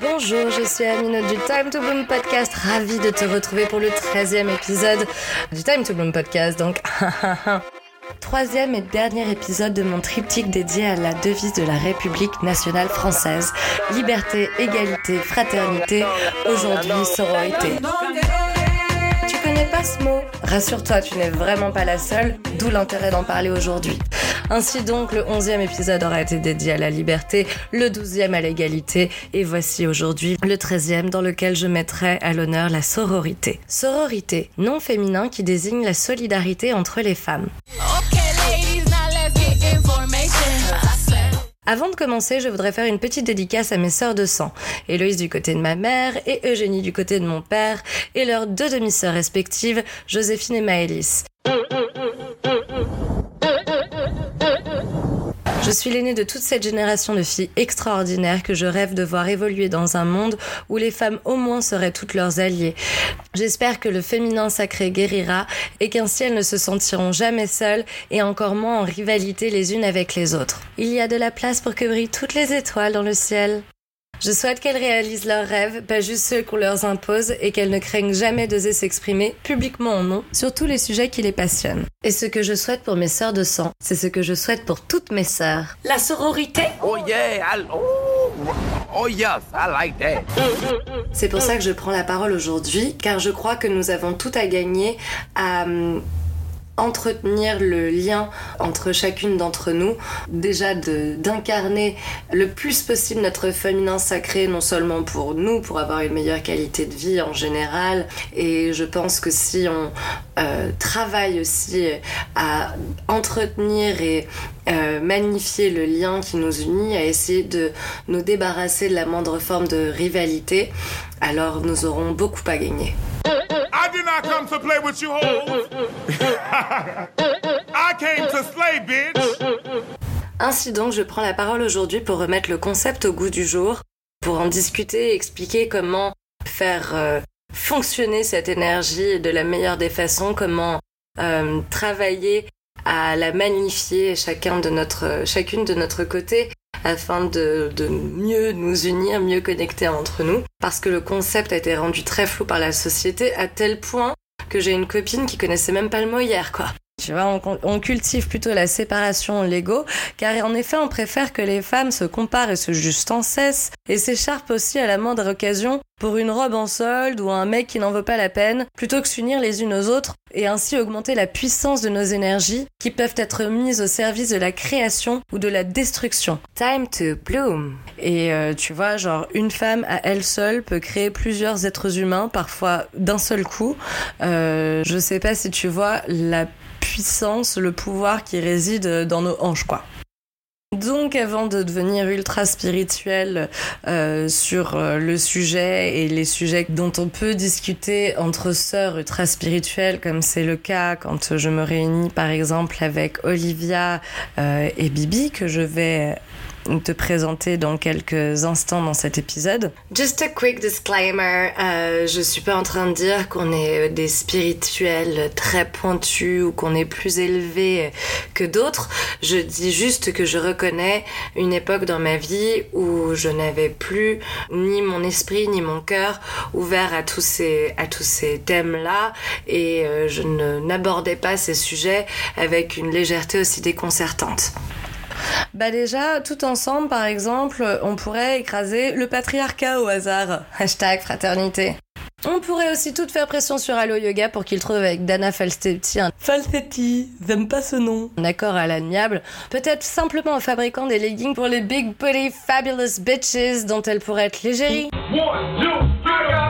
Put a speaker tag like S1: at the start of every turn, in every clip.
S1: Bonjour, je suis Amine du Time to Bloom podcast, ravie de te retrouver pour le 13e épisode du Time to Bloom podcast. Donc, troisième et dernier épisode de mon triptyque dédié à la devise de la République nationale française. Liberté, égalité, fraternité, aujourd'hui sororité. Pas ce mot Rassure-toi, tu n'es vraiment pas la seule, d'où l'intérêt d'en parler aujourd'hui. Ainsi donc, le 11e épisode aura été dédié à la liberté, le 12e à l'égalité, et voici aujourd'hui le 13e dans lequel je mettrai à l'honneur la sororité. Sororité, nom féminin qui désigne la solidarité entre les femmes. Avant de commencer, je voudrais faire une petite dédicace à mes sœurs de sang, Héloïse du côté de ma mère et Eugénie du côté de mon père, et leurs deux demi-sœurs respectives, Joséphine et Maëlys. Je suis l'aînée de toute cette génération de filles extraordinaires que je rêve de voir évoluer dans un monde où les femmes au moins seraient toutes leurs alliées. J'espère que le féminin sacré guérira et qu'ainsi elles ne se sentiront jamais seules et encore moins en rivalité les unes avec les autres. Il y a de la place pour que brillent toutes les étoiles dans le ciel. Je souhaite qu'elles réalisent leurs rêves, pas juste ceux qu'on leur impose, et qu'elles ne craignent jamais d'oser s'exprimer publiquement en nom sur tous les sujets qui les passionnent. Et ce que je souhaite pour mes sœurs de sang, c'est ce que je souhaite pour toutes mes sœurs. La sororité
S2: Oh yeah, I, oh, oh yes, I like that.
S1: C'est pour ça que je prends la parole aujourd'hui, car je crois que nous avons tout à gagner à hum, entretenir le lien entre chacune d'entre nous, déjà d'incarner le plus possible notre féminin sacré, non seulement pour nous, pour avoir une meilleure qualité de vie en général, et je pense que si on euh, travaille aussi à entretenir et euh, magnifier le lien qui nous unit, à essayer de nous débarrasser de la moindre forme de rivalité, alors nous aurons beaucoup à gagner.
S3: I come to play with you. I came to slay, bitch.
S1: Ainsi donc, je prends la parole aujourd'hui pour remettre le concept au goût du jour, pour en discuter et expliquer comment faire euh, fonctionner cette énergie de la meilleure des façons, comment euh, travailler à la magnifier chacun de notre, chacune de notre côté afin de, mieux nous unir, mieux connecter entre nous. Parce que le concept a été rendu très flou par la société à tel point que j'ai une copine qui connaissait même pas le mot hier, quoi. Tu vois, on, on cultive plutôt la séparation l'ego, car en effet, on préfère que les femmes se comparent et se jugent sans cesse, et s'écharpent aussi à la moindre occasion pour une robe en solde ou un mec qui n'en vaut pas la peine, plutôt que s'unir les unes aux autres et ainsi augmenter la puissance de nos énergies qui peuvent être mises au service de la création ou de la destruction. Time to bloom. Et euh, tu vois, genre une femme à elle seule peut créer plusieurs êtres humains, parfois d'un seul coup. Euh, je sais pas si tu vois la le pouvoir qui réside dans nos hanches. Donc avant de devenir ultra spirituel euh, sur euh, le sujet et les sujets dont on peut discuter entre sœurs ultra spirituelles comme c'est le cas quand je me réunis par exemple avec Olivia euh, et Bibi que je vais te présenter dans quelques instants dans cet épisode. Just a quick disclaimer, euh, je suis pas en train de dire qu'on est des spirituels très pointus ou qu'on est plus élevés que d'autres. Je dis juste que je reconnais une époque dans ma vie où je n'avais plus ni mon esprit ni mon cœur ouvert à tous ces à tous ces thèmes-là et euh, je n'abordais pas ces sujets avec une légèreté aussi déconcertante. Bah déjà, tout ensemble, par exemple, on pourrait écraser le patriarcat au hasard. Hashtag fraternité. On pourrait aussi tout faire pression sur Allo Yoga pour qu'il trouve avec Dana Falstetti un Falsetti, j'aime pas ce nom. Un accord à l'amiable. Peut-être simplement en fabriquant des leggings pour les big booty fabulous bitches dont elle pourrait être l'égérie.
S3: One, two, three.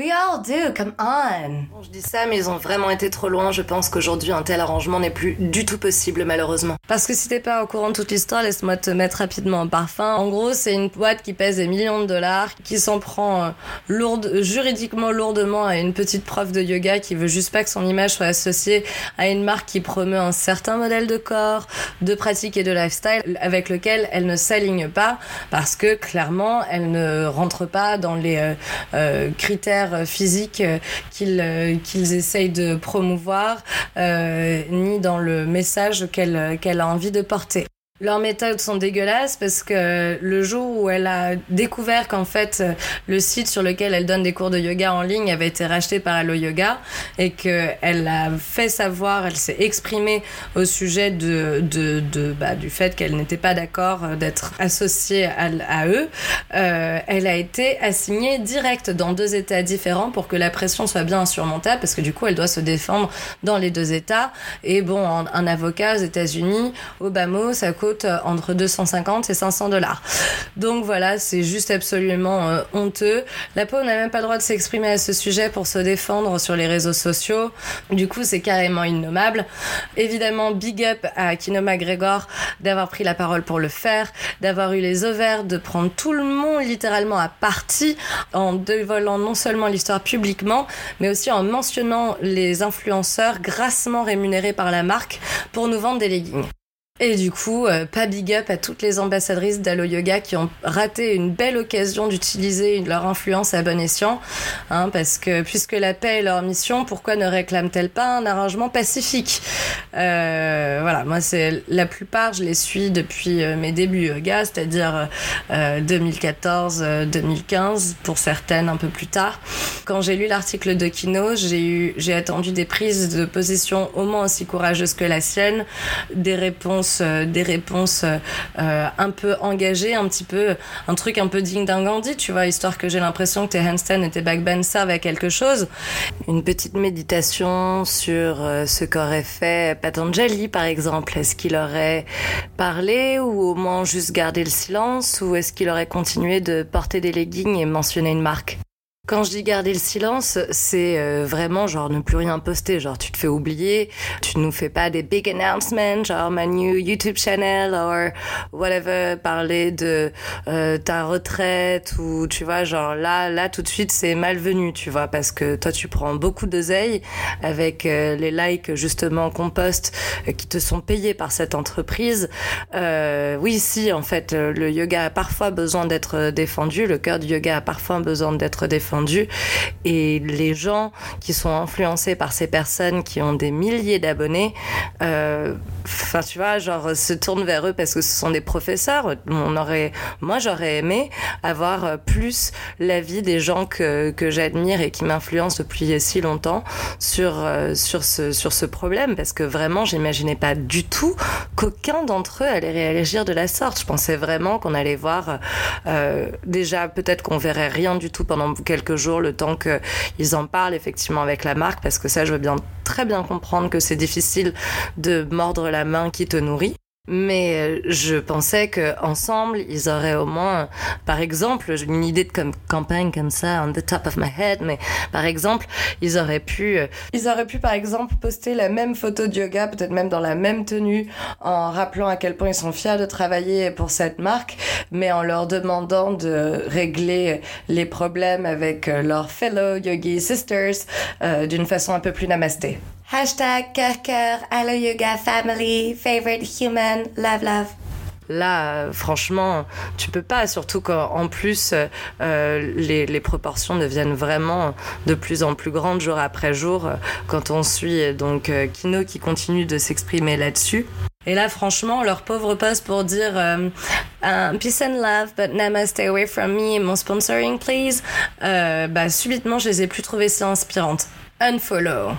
S1: We all do, come on. Je dis ça, mais ils ont vraiment été trop loin. Je pense qu'aujourd'hui, un tel arrangement n'est plus du tout possible, malheureusement. Parce que si t'es pas au courant de toute l'histoire, laisse-moi te mettre rapidement en parfum. En gros, c'est une boîte qui pèse des millions de dollars, qui s'en prend euh, lourde, juridiquement lourdement à une petite prof de yoga qui veut juste pas que son image soit associée à une marque qui promeut un certain modèle de corps, de pratique et de lifestyle avec lequel elle ne s'aligne pas parce que clairement, elle ne rentre pas dans les euh, euh, critères physiques euh, qu'il qu'ils essayent de promouvoir, euh, ni dans le message qu'elle qu'elle a envie de porter. Leurs méthodes sont dégueulasses parce que le jour où elle a découvert qu'en fait le site sur lequel elle donne des cours de yoga en ligne avait été racheté par Allo Yoga et qu'elle a fait savoir, elle s'est exprimée au sujet de, de, de bah, du fait qu'elle n'était pas d'accord d'être associée à, à eux, euh, elle a été assignée direct dans deux États différents pour que la pression soit bien insurmontable parce que du coup elle doit se défendre dans les deux États. Et bon un, avocat aux États-Unis mot ça entre 250 et 500 dollars. Donc voilà, c'est juste absolument euh, honteux. La peau n'a même pas le droit de s'exprimer à ce sujet pour se défendre sur les réseaux sociaux. Du coup, c'est carrément innommable. Évidemment, big up à Kino McGregor d'avoir pris la parole pour le faire, d'avoir eu les ovaires de prendre tout le monde littéralement à partie en dévoilant non seulement l'histoire publiquement, mais aussi en mentionnant les influenceurs grassement rémunérés par la marque pour nous vendre des leggings. Et du coup, euh, pas big up à toutes les ambassadrices d'Allo Yoga qui ont raté une belle occasion d'utiliser leur influence à bon escient. Hein, parce que puisque la paix est leur mission, pourquoi ne réclament-elles pas un arrangement pacifique? Euh, Voilà, moi c'est la plupart, je les suis depuis euh, mes débuts yoga, c'est-à-dire euh, 2014-2015, pour certaines un peu plus tard. Quand j'ai lu l'article de Kino, j'ai eu, j'ai attendu des prises de position au moins aussi courageuses que la sienne, des réponses, euh, des réponses euh, un peu engagées, un petit peu, un truc un peu digne d'un Gandhi, tu vois, histoire que j'ai l'impression que tes handstands et tes backbends servent à quelque chose. Une petite méditation sur euh, ce qu'aurait fait Patanjali, par exemple. Est-ce qu'il aurait parlé ou au moins juste gardé le silence ou est-ce qu'il aurait continué de porter des leggings et mentionner une marque? Quand je dis garder le silence, c'est euh, vraiment genre ne plus rien poster. Genre tu te fais oublier, tu nous fais pas des big announcements, genre ma new YouTube channel or whatever, parler de euh, ta retraite ou tu vois genre là là tout de suite c'est malvenu, tu vois parce que toi tu prends beaucoup d'oseille avec euh, les likes justement qu'on poste euh, qui te sont payés par cette entreprise. Oui si en fait le yoga a parfois besoin d'être défendu, le cœur du yoga a parfois besoin d'être défendu et les gens qui sont influencés par ces personnes qui ont des milliers d'abonnés, euh, enfin tu vois, genre se tournent vers eux parce que ce sont des professeurs. On aurait, moi j'aurais aimé avoir plus l'avis des gens que, que j'admire et qui m'influencent depuis si longtemps sur euh, sur ce sur ce problème parce que vraiment j'imaginais pas du tout qu'aucun d'entre eux allait réagir de la sorte. Je pensais vraiment qu'on allait voir euh, déjà peut-être qu'on verrait rien du tout pendant quelques jours le temps qu'ils en parlent effectivement avec la marque parce que ça je veux bien très bien comprendre que c'est difficile de mordre la main qui te nourrit. Mais euh, je pensais que ensemble, ils auraient au moins, par exemple, une idée de comme campagne comme ça, on the top of my head, mais par exemple, ils auraient pu, euh, ils auraient pu par exemple poster la même photo de yoga, peut-être même dans la même tenue, en rappelant à quel point ils sont fiers de travailler pour cette marque, mais en leur demandant de régler les problèmes avec euh, leurs fellow yogi sisters euh, d'une façon un peu plus namasté. Hashtag cœur cœur, Allo Yoga Family, favorite human, love love. Là, franchement, tu peux pas, surtout quand en plus euh, les, les proportions deviennent vraiment de plus en plus grandes jour après jour quand on suit donc euh, Kino qui continue de s'exprimer là-dessus. Et là, franchement, leur pauvre poste pour dire euh, peace and love, but Nama stay away from me, mon sponsoring please, euh, bah subitement, je les ai plus trouvées si inspirantes. Unfollow.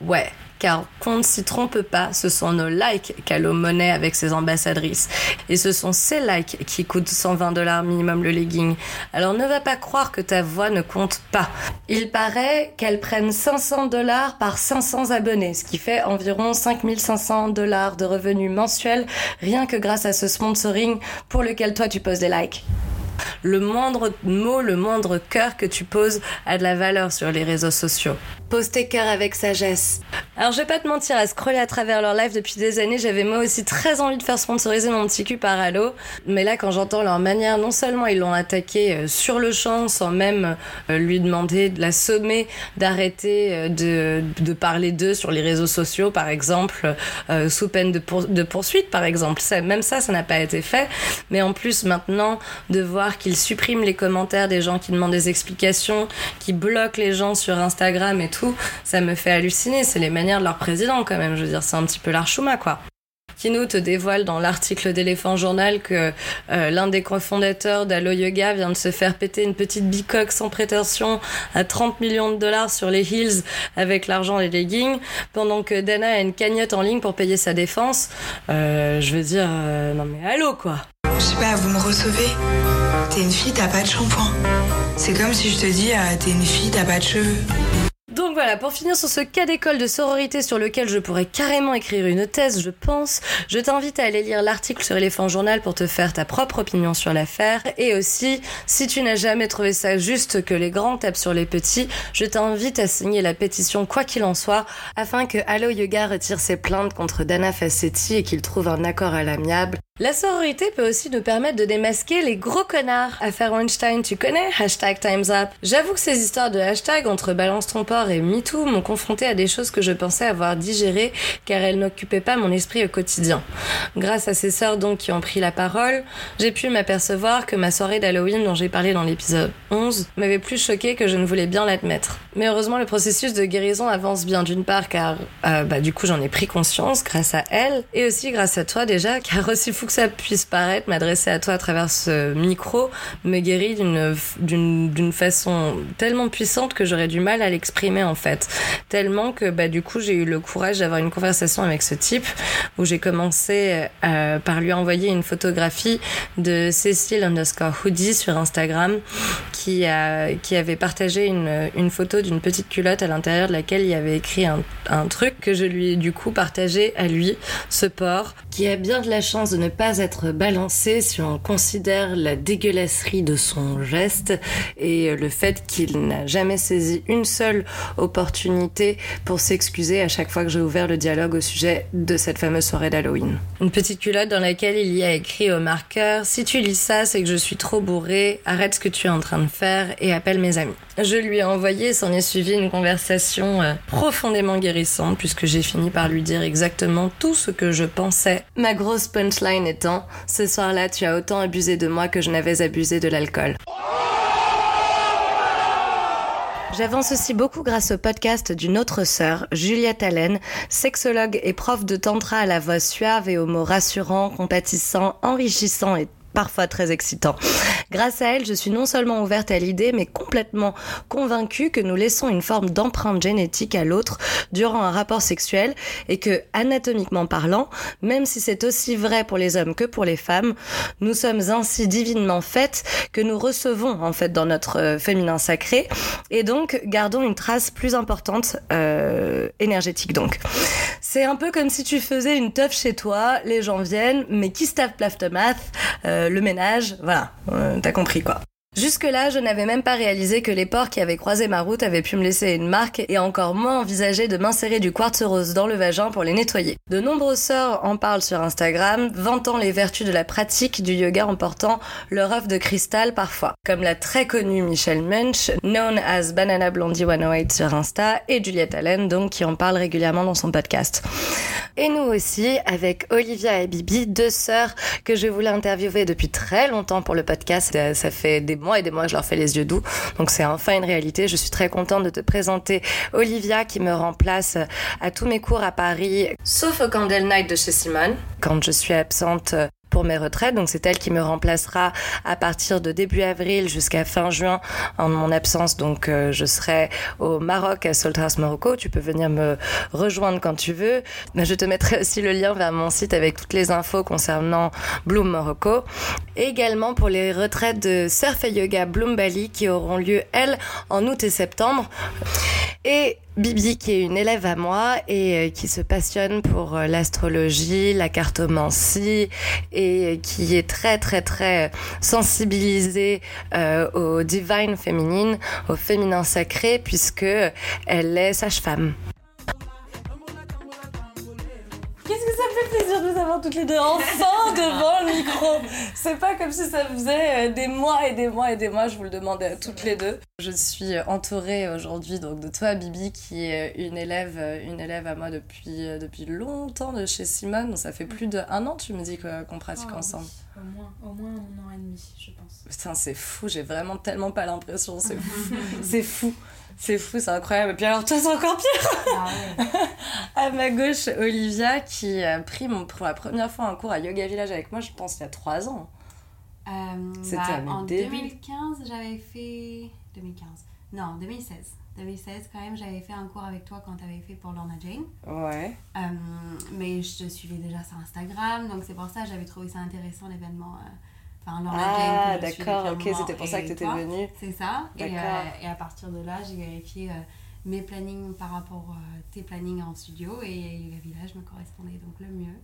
S1: Ouais, car qu'on ne s'y trompe pas, ce sont nos likes qu'Allo monnaie avec ses ambassadrices. Et ce sont ces likes qui coûtent 120 dollars minimum le legging. Alors ne va pas croire que ta voix ne compte pas. Il paraît qu'elles prennent 500 dollars par 500 abonnés, ce qui fait environ 5500 dollars de revenus mensuels rien que grâce à ce sponsoring pour lequel toi tu poses des likes le moindre mot, le moindre cœur que tu poses a de la valeur sur les réseaux sociaux. Pose tes cœurs avec sagesse. Alors je vais pas te mentir, à scroller à travers leur live depuis des années, j'avais moi aussi très envie de faire sponsoriser mon petit cul par Halo. Mais là, quand j'entends leur manière, non seulement ils l'ont attaqué euh, sur le champ sans même euh, lui demander de la sommer d'arrêter euh, de, parler d'eux sur les réseaux sociaux, par exemple, sous peine de, pour- de poursuite, par exemple. Même ça, ça n'a pas été fait. Mais en plus, maintenant, de voir qu'ils suppriment les commentaires des gens qui demandent des explications, qui bloquent les gens sur Instagram et tout, ça me fait halluciner. C'est les manières de leur président, quand même. Je veux dire, c'est un petit peu l'archouma, quoi. Kino te dévoile dans l'article d'Éléphant Journal que euh, l'un des cofondateurs d'Allo Yoga vient de se faire péter une petite bicoque sans prétention à 30 millions de dollars sur les Hills avec l'argent des leggings, pendant que Dana a une cagnotte en ligne pour payer sa défense. Euh, je veux dire, euh, non mais allô quoi
S4: Je sais pas, vous me recevez? T'es une fille, t'as pas de shampoing. C'est comme si je te dis, t'es une fille, t'as pas de cheveux.
S1: Donc voilà, pour finir sur ce cas d'école de sororité sur lequel je pourrais carrément écrire une thèse, je pense, je t'invite à aller lire l'article sur Elephant Journal pour te faire ta propre opinion sur l'affaire. Et aussi, si tu n'as jamais trouvé ça juste que les grands tapent sur les petits, je t'invite à signer la pétition quoi qu'il en soit, afin que Allo Yoga retire ses plaintes contre Dana Fassetti et qu'il trouve un accord à l'amiable. La sororité peut aussi nous permettre de démasquer les gros connards. Affaire Weinstein, tu connais? Hashtag Time's Up. J'avoue que ces histoires de hashtag entre Balance ton et MeToo m'ont confronté à des choses que je pensais avoir digérées car elles n'occupaient pas mon esprit au quotidien. Grâce à ces sœurs donc qui ont pris la parole, j'ai pu m'apercevoir que ma soirée d'Halloween dont j'ai parlé dans l'épisode 11 m'avait plus choqué que je ne voulais bien l'admettre. Mais heureusement le processus de guérison avance bien d'une part car euh, bah, du coup j'en ai pris conscience grâce à elle et aussi grâce à toi déjà car aussi fou que ça puisse paraître m'adresser à toi à travers ce micro me guérit d'une façon tellement puissante que j'aurais du mal à l'exprimer en fait. Tellement que bah du coup j'ai eu le courage d'avoir une conversation avec ce type où j'ai commencé euh, par lui envoyer une photographie de Cécile underscore hoodie sur Instagram qui a qui avait partagé une une photo d'une petite culotte à l'intérieur de laquelle il y avait écrit un, un truc que je lui ai du coup partagé à lui ce porc qui a bien de la chance de ne pas être balancé si on considère la dégueulasserie de son geste et le fait qu'il n'a jamais saisi une seule opportunité pour s'excuser à chaque fois que j'ai ouvert le dialogue au sujet de cette fameuse soirée d'Halloween. Une petite culotte dans laquelle il y a écrit au marqueur Si tu lis ça, c'est que je suis trop bourré, arrête ce que tu es en train de faire et appelle mes amis. Je lui ai envoyé, s'en est suivi une conversation euh, profondément guérissante puisque j'ai fini par lui dire exactement tout ce que je pensais. Ma grosse punchline étant Ce soir-là, tu as autant abusé de moi que je n'avais abusé de l'alcool. J'avance aussi beaucoup grâce au podcast d'une autre sœur, Juliette Allen, sexologue et prof de tantra à la voix suave et aux mots rassurants, compatissants, enrichissants et parfois très excitant. Grâce à elle, je suis non seulement ouverte à l'idée, mais complètement convaincue que nous laissons une forme d'empreinte génétique à l'autre durant un rapport sexuel et que, anatomiquement parlant, même si c'est aussi vrai pour les hommes que pour les femmes, nous sommes ainsi divinement faites que nous recevons en fait dans notre euh, féminin sacré et donc gardons une trace plus importante euh, énergétique donc. C'est un peu comme si tu faisais une teuf chez toi, les gens viennent, mais qui se tape l'aftermath, euh, le ménage, voilà, euh, t'as compris quoi. Jusque-là, je n'avais même pas réalisé que les porcs qui avaient croisé ma route avaient pu me laisser une marque et encore moins envisagé de m'insérer du quartz rose dans le vagin pour les nettoyer. De nombreuses sœurs en parlent sur Instagram, vantant les vertus de la pratique du yoga en portant leur œuf de cristal parfois. Comme la très connue Michelle Munch, known as Banana Blondie 108 sur Insta, et Juliette Allen, donc, qui en parle régulièrement dans son podcast. Et nous aussi, avec Olivia et Bibi, deux sœurs que je voulais interviewer depuis très longtemps pour le podcast. Ça fait des et des mois je leur fais les yeux doux. Donc c'est enfin une réalité. Je suis très contente de te présenter Olivia qui me remplace à tous mes cours à Paris, sauf au Candle Night de chez Simone, quand je suis absente pour mes retraites. Donc c'est elle qui me remplacera à partir de début avril jusqu'à fin juin en mon absence. Donc euh, je serai au Maroc à Salthouse Morocco. Tu peux venir me rejoindre quand tu veux. Je te mettrai aussi le lien vers mon site avec toutes les infos concernant Bloom Morocco. Également pour les retraites de surf et yoga Bloom Bali qui auront lieu elles en août et septembre. Et Bibi, qui est une élève à moi et euh, qui se passionne pour euh, l'astrologie, la cartomancie et qui est très très très sensibilisée euh, au divine féminine, au féminin sacré, puisque elle est sage-femme. Plaisir de vous avoir toutes les deux enfin devant le micro. C'est pas comme si ça faisait euh, des mois et des mois et des mois, je vous le demandais à toutes les deux. Je suis entourée aujourd'hui donc de toi, Bibi, qui est une élève, euh, une élève à moi depuis, euh, depuis longtemps de chez Simone. Ça fait plus d'un an, tu me dis qu'on pratique
S5: Ah,
S1: ensemble.
S5: oui. Au moins, au moins un an et demi, je pense.
S1: Putain, c'est fou, j'ai vraiment tellement pas l'impression, c'est fou. c'est fou. C'est fou, c'est incroyable. Et puis alors, toi, c'est encore pire.
S5: Ah ouais.
S1: À ma gauche, Olivia, qui a pris mon, pour la première fois un cours à Yoga Village avec moi, je pense, il y a trois ans.
S5: Euh,
S1: C'était
S5: bah, en
S1: débuts.
S5: 2015, j'avais fait. 2015. Non, 2016. 2016, quand même, j'avais fait un cours avec toi quand tu avais fait pour Lorna Jane.
S1: Ouais.
S5: Euh, mais je te suivais déjà sur Instagram, donc c'est pour ça que j'avais trouvé ça intéressant l'événement. euh, Enfin,
S1: Ah,
S5: suis
S1: d'accord, ok, c'était pour ça que t'étais
S5: toi.
S1: venue.
S5: C'est ça. Et, euh, et à partir de là, j'ai vérifié euh, mes plannings par rapport à tes plannings en studio et Yoga Village me correspondait donc le mieux.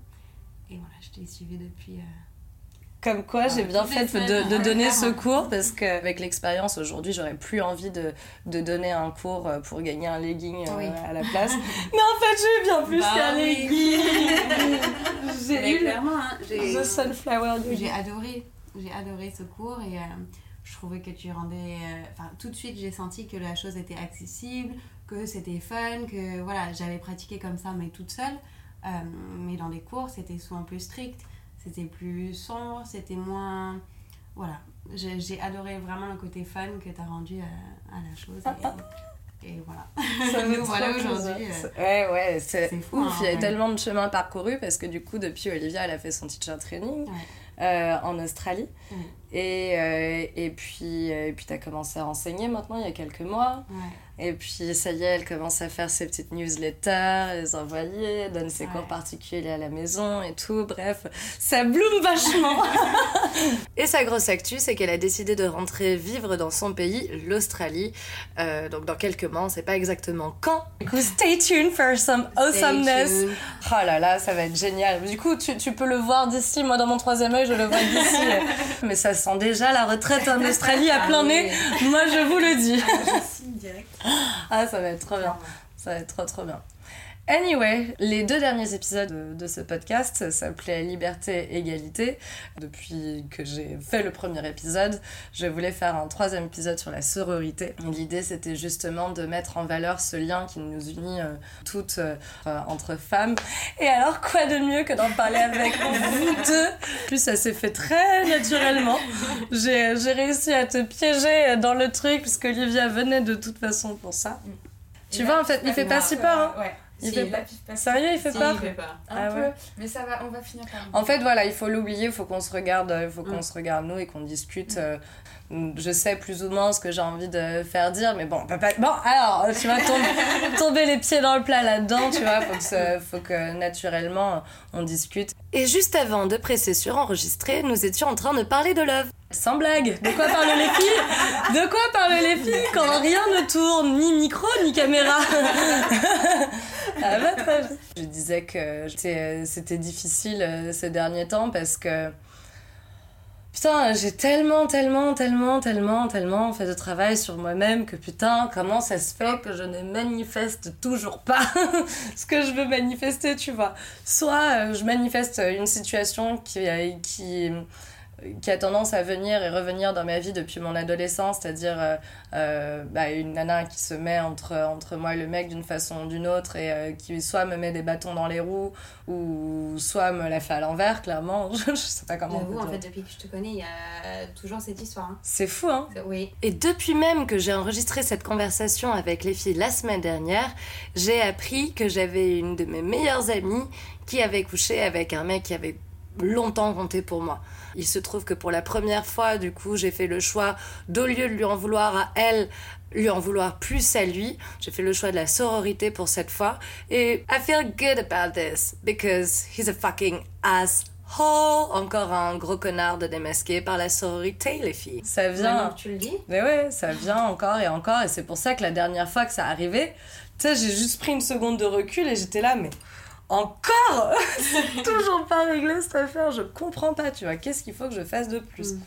S5: Et voilà, je t'ai suivi depuis. euh,
S1: Comme quoi, j'ai bien fait de,
S5: ouais,
S1: donner ce cours parce qu'avec l'expérience aujourd'hui, j'aurais plus envie de, de donner un cours euh, pour gagner un legging euh, à la place. Mais en fait, j'ai eu bien plus
S5: Bah
S1: qu'un
S5: oui.
S1: legging. J'ai eu le
S5: clairement, hein, j'ai-
S1: The Sunflower
S5: J'ai adoré, j'ai adoré ce cours et euh, je trouvais que tu rendais. euh, Enfin, tout de suite, j'ai senti que la chose était accessible, que c'était fun, que voilà, j'avais pratiqué comme ça, mais toute seule. Euh, mais dans les cours, c'était souvent plus strict, c'était plus sombre, c'était moins. Voilà, j'ai adoré vraiment le côté fun que tu as rendu à, à la chose. Et, et voilà.
S1: Ça
S5: Nous voilà aujourd'hui.
S1: Ouais, ouais, c'est ouf.
S5: hein,
S1: Il y a tellement de chemin parcouru parce que du coup, depuis Olivia, elle a fait son teacher training
S5: Ouais.
S1: Euh, en Australie.
S5: Ouais.
S1: Et, euh, et puis, euh, et puis tu as commencé à enseigner maintenant, il y a quelques mois.
S5: Ouais.
S1: Et puis, ça y est, elle commence à faire ses petites newsletters, les envoyer, donne ses
S5: Ouais.
S1: cours particuliers à la maison et tout. Bref, ça bloom vachement. et sa grosse actu, c'est qu'elle a décidé de rentrer vivre dans son pays, l'Australie. Euh, donc, dans quelques mois, on sait pas exactement quand. Du coup, stay tuned for some awesomeness. Oh là là, ça va être génial. Du coup, tu, tu peux le voir d'ici. Moi, dans mon troisième œil, je le vois d'ici. Mais ça sent déjà la retraite en Australie à
S5: Ah
S1: plein nez. Moi, je vous le dis.
S5: Je signe direct.
S1: Ah, ça va être trop bien. Ça va être trop trop bien. Anyway, les deux derniers épisodes de, de ce podcast s'appelaient Liberté, Égalité. Depuis que j'ai fait le premier épisode, je voulais faire un troisième épisode sur la sororité. L'idée, c'était justement de mettre en valeur ce lien qui nous unit euh, toutes euh, euh, entre femmes. Et alors, quoi de mieux que d'en parler avec vous deux? En plus, ça s'est fait très naturellement. J'ai réussi à te piéger dans le truc, puisque Olivia venait de toute façon pour ça. Tu vois, en fait, il fait pas si peur. Hein.
S6: Ouais.
S1: Il
S6: Si,
S1: fait pas-
S6: il fait pas
S1: Sérieux, il fait
S5: Si,
S1: peur
S5: il fait peur.
S6: Un
S1: Ah
S6: peu,
S1: ouais.
S6: mais ça va, on va finir par.
S1: En fait, voilà, il faut l'oublier, il faut qu'on se regarde, il faut qu'on
S5: Mm.
S1: se regarde nous et qu'on discute. euh, je sais plus ou moins ce que j'ai envie de faire dire, mais bon, on peut pas. Bon, alors, tu vas tomber, tomber les pieds dans le plat là-dedans, tu vois, faut que, faut que naturellement on discute. Et juste avant de presser sur enregistrer, nous étions en train de parler de love. Sans blague, de quoi parlent les filles? De quoi parlent les filles quand rien ne tourne, ni micro, ni caméra? À votre avis? Je disais que c'était c'était difficile euh, ces derniers temps parce que Putain, j'ai tellement, tellement, tellement, tellement, tellement fait de travail sur moi-même que putain, comment ça se fait que je ne manifeste toujours pas ce que je veux manifester, tu vois. Soit euh, je manifeste une situation qui, euh, qui, qui a tendance à venir et revenir dans ma vie depuis mon adolescence, c'est-à-dire euh, euh, bah, une nana qui se met entre, entre moi et le mec d'une façon ou d'une autre et euh, qui soit me met des bâtons dans les roues ou soit me la fait à l'envers, clairement. je, sais pas comment. peut
S5: en fait, depuis que je te connais, il y a toujours cette histoire. hein.
S1: C'est fou, hein
S5: Oui.
S1: Et depuis même que j'ai enregistré cette conversation avec les filles la semaine dernière, j'ai appris que j'avais une de mes meilleures amies qui avait couché avec un mec qui avait longtemps compté pour moi. Il se trouve que pour la première fois, du coup, j'ai fait le choix, d'au lieu de lui en vouloir à elle, lui en vouloir plus à lui, j'ai fait le choix de la sororité pour cette fois. Et I feel good about this, because he's a fucking asshole. Encore un gros connard de démasqué par la sororité, les filles. Ça
S5: que tu le dis,
S1: mais ouais, ça vient encore et encore, et c'est pour ça que la dernière fois que ça arrivait, tu sais, j'ai juste pris une seconde de recul et j'étais là, mais encore C'est toujours pas réglé cette affaire, je comprends pas, tu vois, qu'est-ce qu'il faut que je fasse de plus
S5: Mm.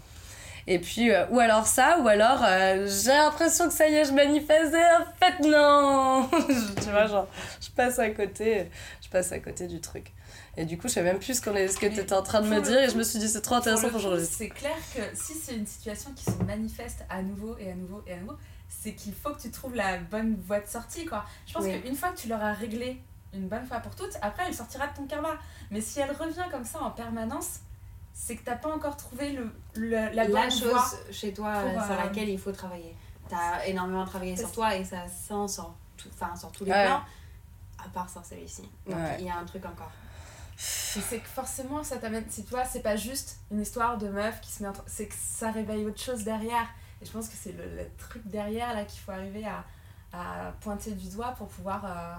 S1: Et puis, euh, ou alors ça, ou alors euh, j'ai l'impression que ça y est, je manifeste, en fait, non Tu vois, genre, je passe à côté, je passe à côté du truc. Et du coup, je sais même plus ce, qu'on est, ce que tu étais en train de me dire, et je me suis dit, c'est trop intéressant
S6: Pour
S1: j'enregistre.
S6: C'est clair que si c'est une situation qui se manifeste à nouveau et à nouveau et à nouveau, c'est qu'il faut que tu trouves la bonne voie de sortie, quoi. Je pense
S5: Oui.
S6: qu'une fois que tu l'auras réglé une bonne fois pour toutes, après elle sortira de ton karma. Mais si elle revient comme ça en permanence, c'est que t'as pas encore trouvé le, le- la
S5: la,
S6: bonne
S5: chose
S6: voie.
S5: chez toi
S6: pour,
S5: euh, sur
S6: euh,
S5: laquelle il faut travailler. T'as énormément travaillé sur toi et ça sent sur, tout, enfin, sur tous les
S1: Ouais.
S5: plans, à part sur celui-ci. Donc
S1: Ouais.
S5: il y a un truc encore.
S6: Et c'est que forcément ça t'amène. Si tu vois, c'est pas juste une histoire de meuf qui se met entre. C'est que ça réveille autre chose derrière. Et je pense que c'est le, le truc derrière là qu'il faut arriver à, à pointer du doigt pour pouvoir, euh,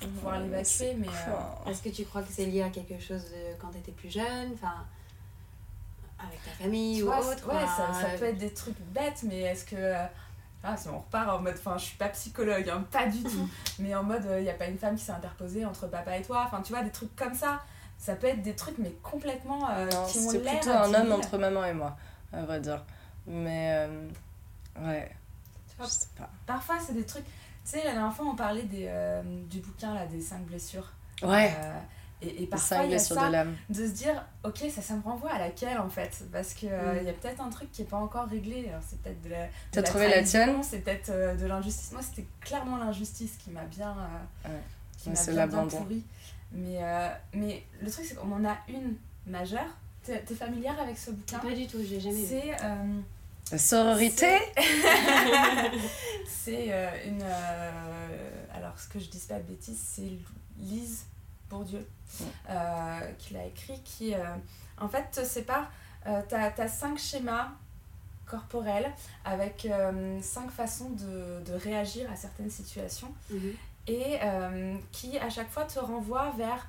S6: pour pouvoir l'évacuer. Mais. euh,
S5: Est-ce que tu crois que c'est lié à quelque chose de quand t'étais plus jeune Enfin, avec ta famille
S6: Tu
S5: ou
S6: vois,
S5: autre
S6: ouais, ça, ça peut être des trucs bêtes, mais est-ce que. euh, Ah, si on repart en mode. Enfin, je suis pas psychologue, hein, pas du tout. mais en mode, il n'y a pas une femme qui s'est interposée entre papa et toi. Enfin, tu vois, des trucs comme ça. Ça peut être des trucs, mais complètement. euh,
S1: Non,
S6: qui l'air
S1: plutôt un homme entre maman et moi, à vrai dire. Mais, euh, ouais,
S6: Tu
S1: je sais pas.
S6: Parfois, c'est des trucs. Tu sais, la dernière fois, on parlait des, euh, du bouquin, là, des 5 blessures.
S1: Ouais,
S6: Euh, et, parfois,
S1: cinq
S6: il y a ça.
S1: de
S6: se dire ok ça ça me renvoie à laquelle en fait? Parce que euh,
S5: Mm.
S6: il y a peut-être un truc qui est pas encore réglé alors c'est peut-être de la de
S1: T'as
S6: la
S1: trouvé la tienne?
S6: c'est peut-être euh, de l'injustice moi c'était clairement l'injustice qui m'a bien euh,
S1: Ouais.
S6: qui m'a bien, bien
S1: l'abandon.
S6: pourri mais euh, mais le truc c'est qu'on en a une majeure t'es familière avec ce bouquin?
S5: Pas du tout, j'ai jamais vu.
S6: c'est euh,
S1: La sororité
S6: c'est euh, une euh, alors ce que je dis pas de bêtises c'est Lise Bourdieu euh, qui l'a écrit qui en fait te sépare t'as as cinq schémas corporels avec cinq façons de, de réagir à certaines situations
S5: Mhm.
S6: et qui à chaque fois te renvoie vers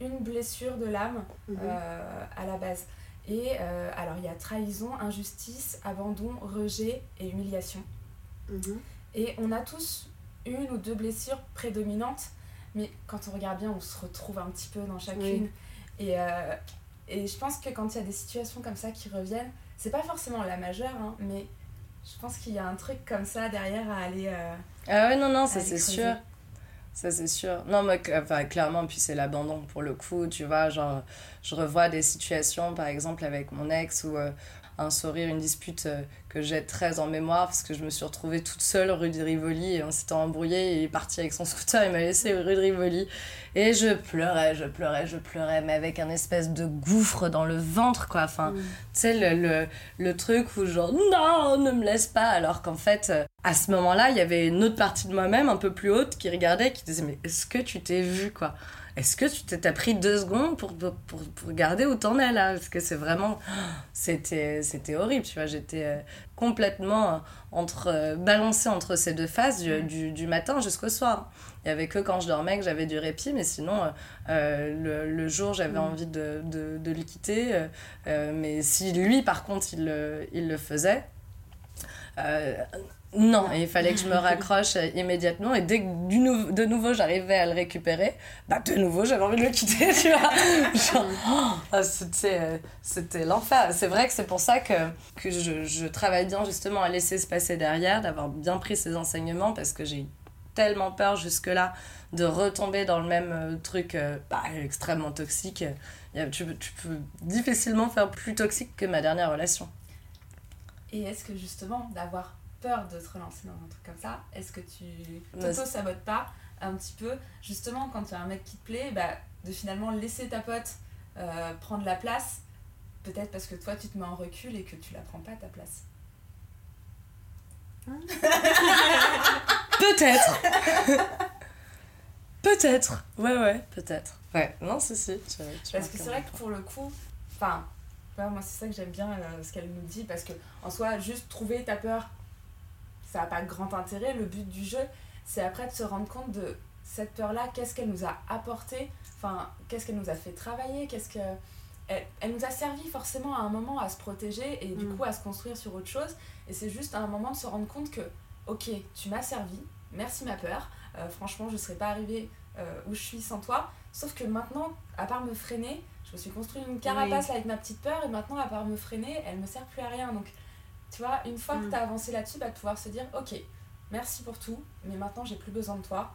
S6: une blessure de l'âme
S5: Mhm.
S6: à la base. Et euh, alors il y a trahison, injustice, abandon, rejet et humiliation.
S5: Mhm.
S6: Et on a tous une ou deux blessures prédominantes, mais quand on regarde bien, on se retrouve un petit peu dans chacune. Et, euh, et je pense que quand il y a des situations comme ça qui reviennent, c'est pas forcément la majeure, hein, mais je pense qu'il y a un truc comme ça derrière à aller. euh,
S1: Ah ouais, non, non, ça c'est
S6: creuser.
S1: sûr. Ça c'est sûr. Non, cl- enfin, clairement, puis c'est l'abandon pour le coup, tu vois. Genre, je revois des situations, par exemple, avec mon ex, où euh, un sourire, une dispute euh, que j'ai très en mémoire, parce que je me suis retrouvée toute seule rue de Rivoli, et on s'était embrouillé, et il est parti avec son scooter, il m'a laissé rue de Rivoli. Et je pleurais, je pleurais, je pleurais, mais avec un espèce de gouffre dans le ventre, quoi. Enfin,
S5: Mhm.
S1: tu sais, le, le, le truc où genre, non, ne me laisse pas, alors qu'en fait, euh, à ce moment-là, il y avait une autre partie de moi-même, un peu plus haute, qui regardait, qui disait, mais est-ce que tu t'es vu, quoi? Est-ce que tu t'es t'as pris deux secondes pour, pour, pour, pour regarder où t'en es, là? Parce que c'est vraiment... C'était c'était horrible, tu vois, j'étais euh, complètement euh, entre, euh, balancée entre ces deux phases du, du, du matin jusqu'au soir. Il y avait que quand je dormais que j'avais du répit, mais sinon, euh, le, le jour, j'avais
S5: Mm.
S1: envie de, de, de le quitter. euh, mais si lui, par contre, il le, il le faisait, euh, non, il fallait que je me raccroche immédiatement. Et dès que de nouveau j'arrivais à le récupérer, bah de nouveau j'avais envie de le quitter, tu oh, c'était, l'enfer. C'est vrai que c'est pour ça que, que je, travaille bien justement à laisser se passer derrière, d'avoir bien pris ces enseignements parce que j'ai tellement peur jusque-là de retomber dans le même euh, truc euh, bah, extrêmement toxique. Tu peux difficilement faire plus toxique que ma dernière relation.
S6: Et est-ce que justement, d'avoir peur de te relancer dans un truc comme ça, est-ce que tu
S1: Ouais,
S6: t'auto-sabotes pas un petit peu Justement, quand il y a un mec qui te plaît, bah, de finalement laisser ta pote euh, prendre la place, peut-être parce que toi tu te mets en recul et que tu la prends pas ta place.
S1: Peut-être Peut-être Ouais, ouais, peut-être. Ouais, non, si, si. tu- tu
S6: Parce que c'est vrai que pour le coup, enfin, moi c'est ça que j'aime bien euh, ce qu'elle nous dit, parce que en soi, juste trouver ta peur, ça n'a pas grand intérêt. Le but du jeu, c'est après de se rendre compte de cette peur-là, qu'est-ce qu'elle nous a apporté, enfin, qu'est-ce qu'elle nous a fait travailler, qu'est-ce que. Elle, elle nous a servi forcément à un moment à se protéger et du
S5: Mm.
S6: coup à se construire sur autre chose. Et c'est juste à un moment de se rendre compte que, ok, tu m'as servi, merci ma peur. Euh, franchement, je serais pas arrivée euh, où je suis sans toi. Sauf que maintenant, à part me freiner, je me suis construit une carapace avec ma petite peur et maintenant, à part me freiner, elle me sert plus à rien. Donc, tu vois, une fois que
S5: Mm.
S6: tu as avancé là-dessus, bah, de pouvoir se dire, ok, merci pour tout, mais maintenant, j'ai plus besoin de toi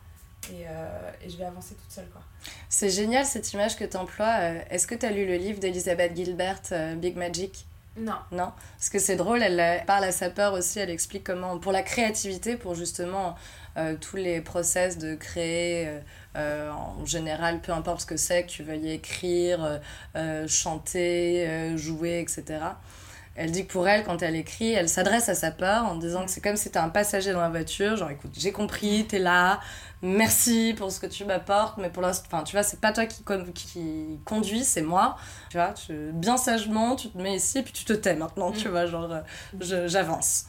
S6: et, euh, et je vais avancer toute seule, quoi.
S1: C'est génial cette image que tu emploies. Est-ce que tu as lu le livre d'Elizabeth Gilbert, euh, Big Magic?
S6: Non.
S1: Non? Parce que c'est drôle, elle euh, parle à sa peur aussi, elle explique comment, pour la créativité, pour justement euh, tous les process de créer, euh, euh, en général, peu importe ce que c'est, que tu veuilles écrire, euh, euh, chanter, euh, jouer, etc. Elle dit que pour elle, quand elle écrit, elle s'adresse à sa peur en disant que c'est comme si c'était un passager dans la voiture, genre écoute, j'ai compris, t'es là, merci pour ce que tu m'apportes, mais pour l'instant, enfin tu vois, c'est pas toi qui, con- qui conduis, c'est moi. Tu vois, tu- bien sagement, tu te mets ici, puis tu te tais maintenant, tu vois, genre euh, j'avance.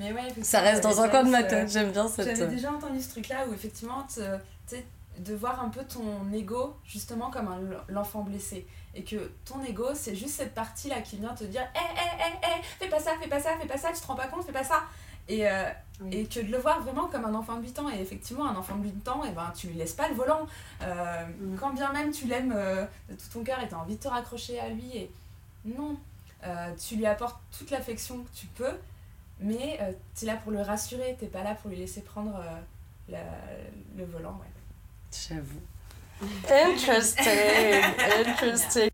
S6: Mais ouais,
S1: Ça reste dans un coin de ma tête,
S6: euh,
S1: j'aime bien cette.
S6: J'avais déjà entendu ce truc-là où effectivement, tu sais, de voir un peu ton ego justement comme un, l'enfant blessé. Et que ton ego, c'est juste cette partie-là qui vient te dire Hé, hé, hé, hé, fais pas ça, fais pas ça, fais pas ça, tu te rends pas compte, fais pas ça. Et, euh,
S5: Oui.
S6: et que de le voir vraiment comme un enfant de 8 ans. Et effectivement, un enfant de 8 ans, et ben, tu lui laisses pas le volant. Euh,
S5: Mm.
S6: Quand bien même tu l'aimes euh, de tout ton cœur et tu as envie de te raccrocher à lui. Et non, tu lui apportes toute l'affection que tu peux, mais tu es là pour le rassurer, t'es pas là pour lui laisser prendre la- le volant. Ouais.
S1: J'avoue. Interesting, interesting.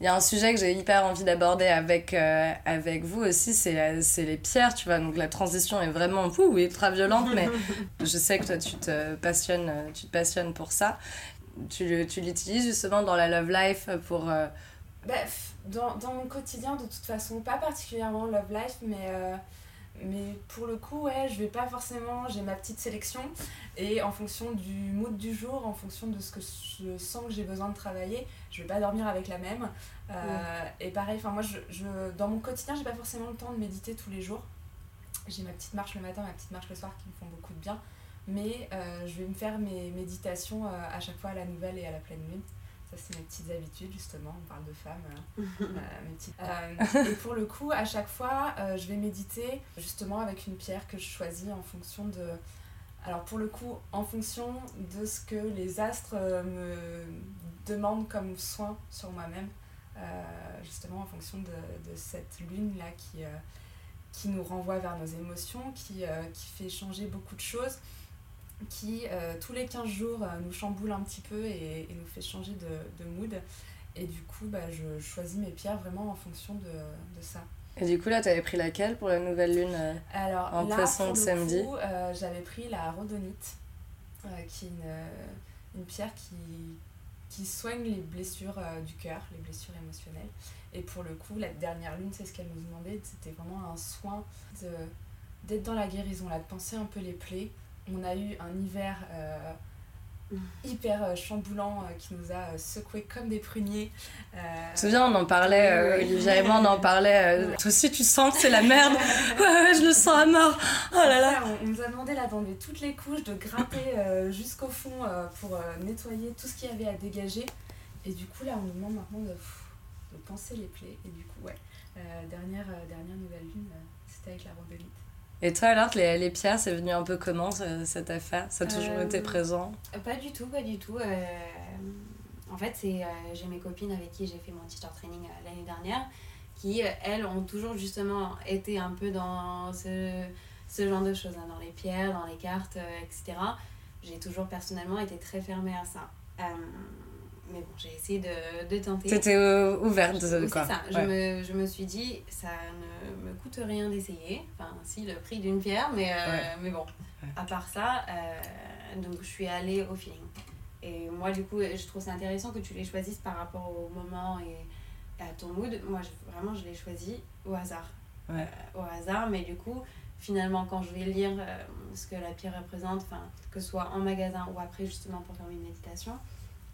S1: Il y a un sujet que j'ai hyper envie d'aborder avec, euh, avec vous aussi, c'est la- c'est les pierres, tu vois. Donc la transition est vraiment ouh, ultra violente, mais je sais que toi tu te passionnes, tu te passionnes pour ça. Tu, tu l'utilises justement dans la love life pour. euh,
S6: Bref, dans, dans mon quotidien, de toute façon, pas particulièrement Love Life, mais, euh, mais pour le coup, ouais, je vais pas forcément. J'ai ma petite sélection et en fonction du mood du jour, en fonction de ce que je sens que j'ai besoin de travailler, je vais pas dormir avec la même. Euh, Et pareil, enfin, moi, je, je, dans mon quotidien, j'ai pas forcément le temps de méditer tous les jours. J'ai ma petite marche le matin, ma petite marche le soir qui me font beaucoup de bien. Mais euh, je vais me faire mes méditations euh, à chaque fois à la nouvelle et à la pleine lune. Ça, c'est mes petites habitudes, justement. On parle de femmes. euh, euh, mes petites- Euh, et pour le coup, à chaque fois, je vais méditer justement avec une pierre que je choisis en fonction de. Alors, pour le coup, en fonction de ce que les astres me demandent comme soin sur moi-même. Euh, justement, en fonction de, de cette lune-là qui, euh, qui nous renvoie vers nos émotions, qui, euh, qui fait changer beaucoup de choses qui euh, tous les 15 jours euh, nous chamboule un petit peu et, et nous fait changer de, de mood. Et du coup, bah, je choisis mes pierres vraiment en fonction de, de ça.
S1: Et du coup là, t'avais pris laquelle pour la nouvelle lune euh
S6: Alors
S1: En
S6: là,
S1: poisson
S6: pour
S1: de samedi?
S6: euh, j'avais pris la rhodonite, qui est une, une pierre qui, qui soigne les blessures du cœur, les blessures émotionnelles. Et pour le coup, la dernière lune, c'est ce qu'elle nous demandait, c'était vraiment un soin de d'être dans la guérison, là, de penser un peu les plaies. On a eu un hiver euh, hyper euh, chamboulant euh, qui nous a euh, secoué comme des pruniers. Euh,
S1: Tu te souviens, on en parlait, euh. Olivier et moi, on en parlait. euh, toi aussi, tu sens que c'est la merde. Ouais, ouais, je le sens à mort. Oh là là.
S6: On, on nous a demandé là d'enlever toutes les couches, de gratter euh, jusqu'au fond euh, pour euh, nettoyer tout ce qu'il y avait à dégager. Et du coup, là, on nous demande maintenant de, de penser les plaies. Et du coup, ouais, euh, dernière, euh, dernière nouvelle lune, euh, c'était avec la randonnée.
S1: Et toi alors, les, les pierres, c'est venu un peu comment ce- cette affaire? Ça a toujours
S5: Euh,
S1: été présent?
S5: Pas du tout, pas du tout. euh, en fait, c'est euh, j'ai mes copines avec qui j'ai fait mon teacher training l'année dernière qui, elles, ont toujours justement été un peu dans ce, ce genre de choses, hein, dans les pierres, dans les cartes, etc. J'ai toujours personnellement été très fermée à ça. Mais bon, j'ai essayé de, de tenter.
S1: T'étais euh, ouverte,
S5: Oui,
S1: quoi.
S5: C'est ça. Je,
S1: Ouais.
S5: me, je me suis dit, ça ne me coûte rien d'essayer. Enfin, si, le prix d'une pierre, mais, euh,
S1: Ouais.
S5: mais bon.
S1: Ouais.
S5: À part ça, euh, donc je suis allée au feeling. Et moi, du coup, je trouve ça intéressant que tu les choisisses par rapport au moment et à ton mood. Moi, je- vraiment, je l'ai choisi au hasard.
S1: Ouais.
S5: Euh, au hasard, mais du coup, finalement, quand je vais lire euh, ce que la pierre représente, que ce soit en magasin ou après, justement, pour faire une méditation,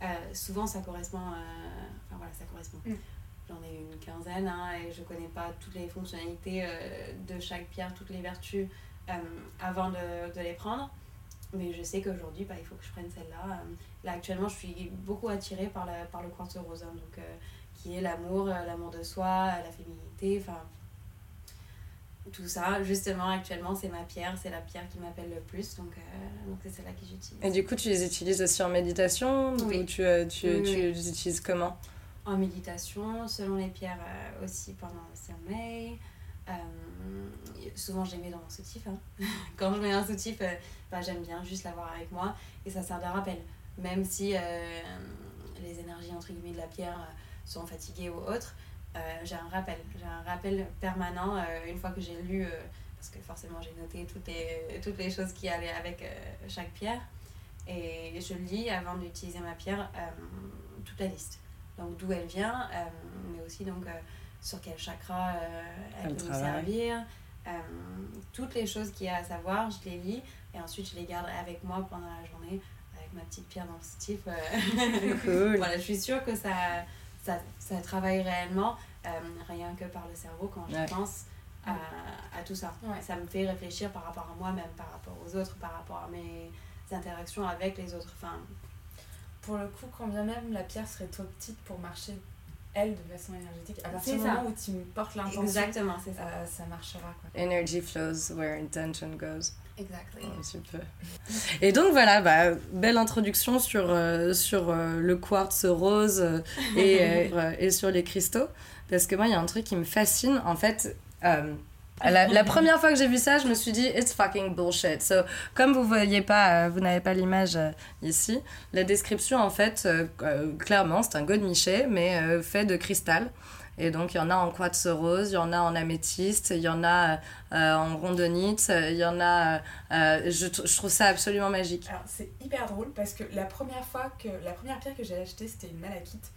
S5: euh, souvent ça correspond. Enfin, voilà, ça correspond.
S6: Mm.
S5: J'en ai une quinzaine hein, et je connais pas toutes les fonctionnalités euh, de chaque pierre, toutes les vertus euh, avant de, de les prendre. Mais je sais qu'aujourd'hui, bah, il faut que je prenne celle-là. Là, actuellement, je suis beaucoup attirée par, la, par le quartz rose, hein, donc, qui est l'amour, l'amour de soi, la féminité. Enfin, tout ça, justement, actuellement, c'est ma pierre, c'est la pierre qui m'appelle le plus, donc euh, donc c'est celle-là que j'utilise.
S1: Et du coup, tu les utilises aussi en méditation
S5: Oui.
S1: Ou tu, euh, tu,
S5: Oui,
S1: tu les utilises comment?
S5: En méditation, selon les pierres euh, aussi pendant le sommeil. Souvent, je les mets dans mon soutif. hein. Quand je mets un soutif, bah, j'aime bien juste l'avoir avec moi et ça sert de rappel. Même si les énergies entre guillemets de la pierre sont fatiguées ou autres, j'ai un rappel. J'ai un rappel permanent euh, une fois que j'ai lu, euh, parce que forcément j'ai noté toutes les, toutes les choses qui allaient avec euh, chaque pierre. Et je lis avant d'utiliser ma pierre euh, toute la liste donc d'où elle vient, euh, mais aussi donc euh, sur quel chakra euh, elle, peut nous servir. Euh, toutes les choses qu'il y a à savoir, je les lis et ensuite je les garde avec moi pendant la journée avec ma petite pierre dans le soutif. euh.
S1: Cool.
S5: voilà, je suis sûre que ça, ça, ça travaille réellement, euh, rien que par le cerveau quand je pense à, à tout ça.
S6: Ouais.
S5: Ça me fait réfléchir par rapport à moi-même, par rapport aux autres, par rapport à mes interactions avec les autres. Enfin,
S6: Pour le coup, quand bien même la pierre serait trop petite pour marcher, elle, de façon énergétique, à partir
S5: C'est
S6: du moment où tu me portes l'intention,
S5: exactement, c'est ça.
S6: euh, ça marchera. Quoi.
S1: Energy flows where intention goes.
S5: Exactly.
S1: Un petit peu. Et donc voilà, bah, belle introduction sur, euh, sur euh, le quartz rose euh, et, et sur les cristaux. Parce que moi, il y a un truc qui me fascine. En fait, la, la première fois que j'ai vu ça, je me suis dit, it's fucking bullshit. So, comme vous voyez pas, vous n'avez pas l'image ici, la description, en fait, clairement, c'est un godemiché, mais fait de cristal. Et donc, il y en a en quartz rose, il y en a en améthyste, il y en a euh, en rondonite, il y en a... euh, je, tr- je trouve ça absolument magique.
S6: Alors c'est hyper drôle parce que la première fois que la première pierre que j'ai achetée c'était une malachite.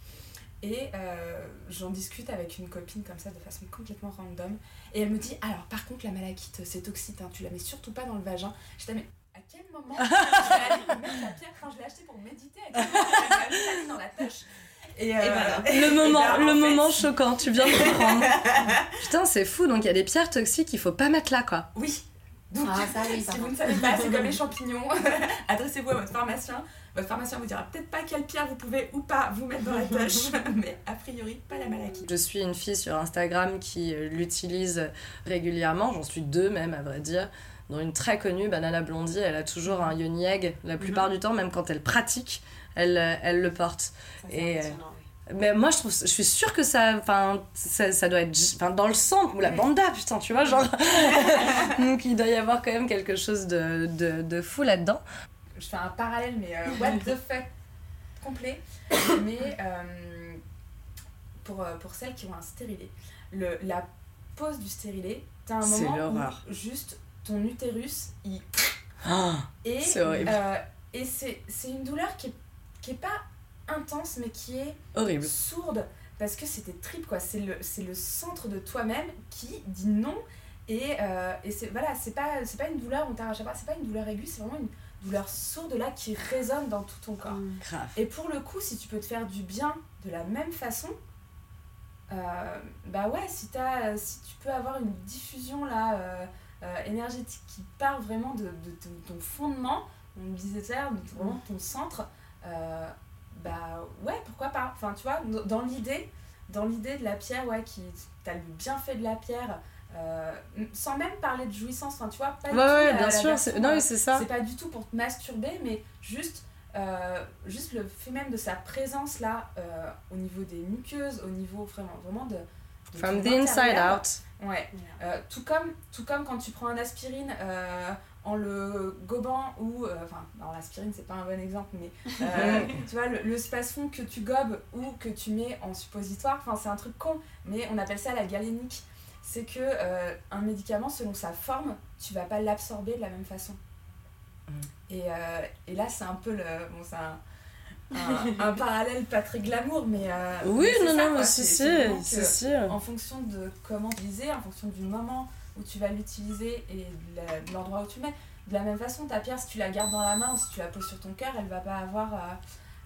S6: Et euh, j'en discute avec une copine comme ça de façon complètement random. Et elle me dit alors par contre la malachite c'est toxique hein, tu la mets surtout pas dans le vagin. Je dis mais à quel moment je vais aller me mettre la pierre? Quand je l'ai achetée pour méditer à quel moment m'a mis la dans la poche et, euh,
S5: voilà.
S1: Le moment,
S6: ben, en
S1: le
S6: fait,
S1: moment choquant, tu viens de comprendre. Putain, c'est fou, donc il y a des pierres toxiques, il faut pas mettre là, quoi.
S6: Oui. Donc,
S5: Ah, ça, oui, ça
S6: si
S5: va.
S6: vous ne savez pas, c'est comme les champignons. Adressez-vous à votre pharmacien. Votre pharmacien vous dira peut-être pas quelle pierre vous pouvez ou pas vous mettre dans la poche, mais a priori, pas la malachite.
S1: Je suis une fille sur Instagram qui euh, l'utilise régulièrement, j'en suis deux même à vrai dire, dont une très connue, Banana Blondie, elle a toujours un yoni egg, la plupart du temps, même quand elle pratique, elle, euh, elle le porte.
S5: Ça, c'est
S1: Et, euh. Mais moi, je, trouve, je suis sûre que ça, enfin, ça, ça doit être enfin, dans le sang, ou la banda, putain, tu vois, genre. Donc il doit y avoir quand même quelque chose de, de, de fou là-dedans.
S6: Je fais un parallèle, mais euh, what the fuck complet. Mais euh, pour, pour celles qui ont un stérilet, le, la pose du stérilet, t'as un
S1: C'est
S6: moment
S1: l'horreur.
S6: où juste ton utérus, il
S1: Ah,
S6: Et,
S1: C'est horrible.
S6: euh, et c'est c'est une douleur qui est, qui est pas intense, mais qui est
S1: horrible.
S6: sourde, parce que c'est tes tripes, quoi. C'est le, c'est le centre de toi-même qui dit non. Et, euh, et c'est voilà, c'est pas, c'est pas une douleur, on t'arrache pas, c'est pas une douleur aiguë, c'est vraiment une douleur sourde là qui résonne dans tout ton corps.
S5: Mm.
S1: Grave.
S6: Et pour le coup, si tu peux te faire du bien de la même façon, euh, bah ouais, si, t'as- si tu peux avoir une diffusion là euh, euh, énergétique qui part vraiment de, de ton, ton fondement, on me disait ton- vraiment ton centre, euh, bah ouais, pourquoi pas. Enfin, tu vois, dans- l'idée, dans l'idée de la pierre, ouais, qui t'as le bienfait de la pierre, euh, sans même parler de jouissance, enfin, tu vois, pas
S1: Ouais,
S6: du tout
S1: ouais, bien
S6: la
S1: sûr.
S6: version,
S1: Non,
S6: euh,
S1: oui, c'est ça.
S6: c'est pas du tout pour te masturber, mais juste, euh, juste le fait même de sa présence là, euh, au niveau des muqueuses, au niveau vraiment, vraiment de. de
S1: From the inside out.
S6: Ouais. Euh, tout, comme, tout comme quand tu prends un aspirine euh, en le gobant ou. euh, Enfin, non, l'aspirine c'est pas un bon exemple, mais euh, tu vois, le, le spasfon que tu gobes ou que tu mets en suppositoire, enfin, c'est un truc con, mais on appelle ça la galénique. C'est que euh, un médicament, selon sa forme, tu vas pas l'absorber de la même façon.
S1: Mm.
S6: Et, euh, et là, c'est un peu le. Bon, c'est un, un, un parallèle pas très glamour, mais. euh,
S1: Oui,
S6: mais
S1: non,
S6: ça,
S1: non, mais
S6: C'est-
S1: si,
S6: en fonction de comment utiliser, en fonction du moment où tu vas l'utiliser et de l'endroit où tu le mets. De la même façon, ta pierre, si tu la gardes dans la main ou si tu la poses sur ton cœur, elle va pas avoir, euh,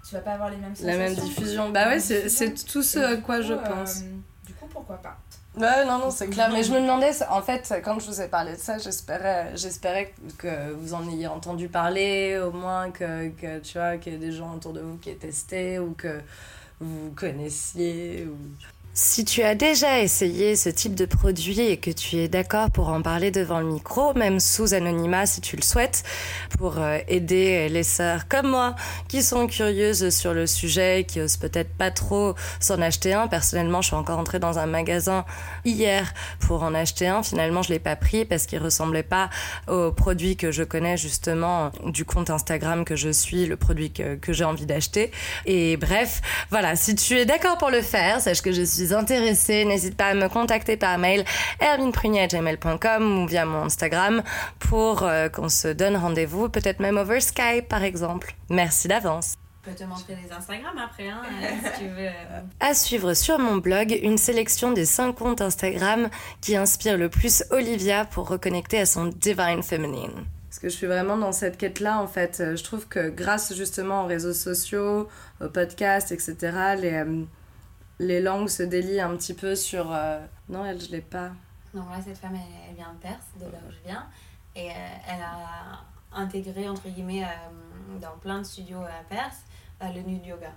S6: tu vas pas avoir les mêmes sensations.
S1: La même diffusion. Bah ouais, c'est c'est tout ce à
S6: du
S1: quoi
S6: coup,
S1: je
S6: euh,
S1: pense.
S6: du coup, pourquoi pas?
S1: Ouais, non, non, c'est clair. Mais je me demandais, en fait, quand je vous ai parlé de ça, j'espérais, j'espérais que vous en ayez entendu parler, au moins que, que tu vois, qu'il y ait des gens autour de vous qui aient testé ou que vous connaissiez. Ou... Si tu as déjà essayé ce type de produit et que tu es d'accord pour en parler devant le micro, même sous anonymat si tu le souhaites, pour euh, aider les sœurs comme moi qui sont curieuses sur le sujet, qui osent peut-être pas trop s'en acheter un. Personnellement, je suis encore entrée dans un magasin hier pour en acheter un. Finalement, je l'ai pas pris parce qu'il ressemblait pas au produit que je connais justement du compte Instagram que je suis, le produit que, que j'ai envie d'acheter. Et bref, voilà, si tu es d'accord pour le faire, sache que je suis intéressée, n'hésite pas à me contacter par mail hermineprunier@gmail.com ou via mon Instagram pour euh, qu'on se donne rendez-vous, peut-être même over Skype par exemple. Merci d'avance.
S7: Peux te montrer des Instagram après, hein, si tu veux.
S1: À suivre sur mon blog une sélection des 5 comptes Instagram qui inspirent le plus Olivia pour reconnecter à son divine feminine. Parce que je suis vraiment dans cette quête-là, en fait. Euh, Je trouve que grâce justement aux réseaux sociaux, aux podcasts, etc., les, euh, les langues se délient un petit peu sur... euh, Non, elle, je l'ai pas.
S7: Donc là, cette femme, elle, elle vient de Perse, de là où je viens. Et euh, elle a intégré, entre guillemets, euh, dans plein de studios à Perse, euh, le nude yoga.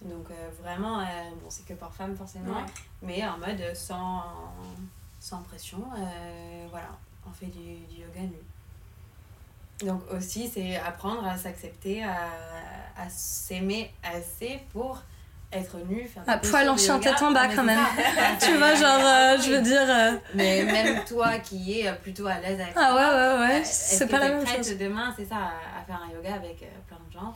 S7: Donc euh, vraiment, euh, bon, c'est que pour femmes forcément,
S6: Ouais.
S7: mais en mode sans, sans pression. euh, voilà, on fait du, du yoga nu. Donc aussi, c'est apprendre à s'accepter, à, à s'aimer assez pour être nu, faire postures
S1: poil en chien
S7: yoga.
S1: tête en bas,
S7: Ah,
S1: quand même. tu vois, genre, euh, je veux dire... euh,
S7: Mais même toi qui es plutôt à l'aise avec
S1: Ah ouais, ouais, ouais,
S7: euh,
S1: c'est pas la même chose.
S7: demain, c'est ça, à, faire un yoga avec euh, plein de gens?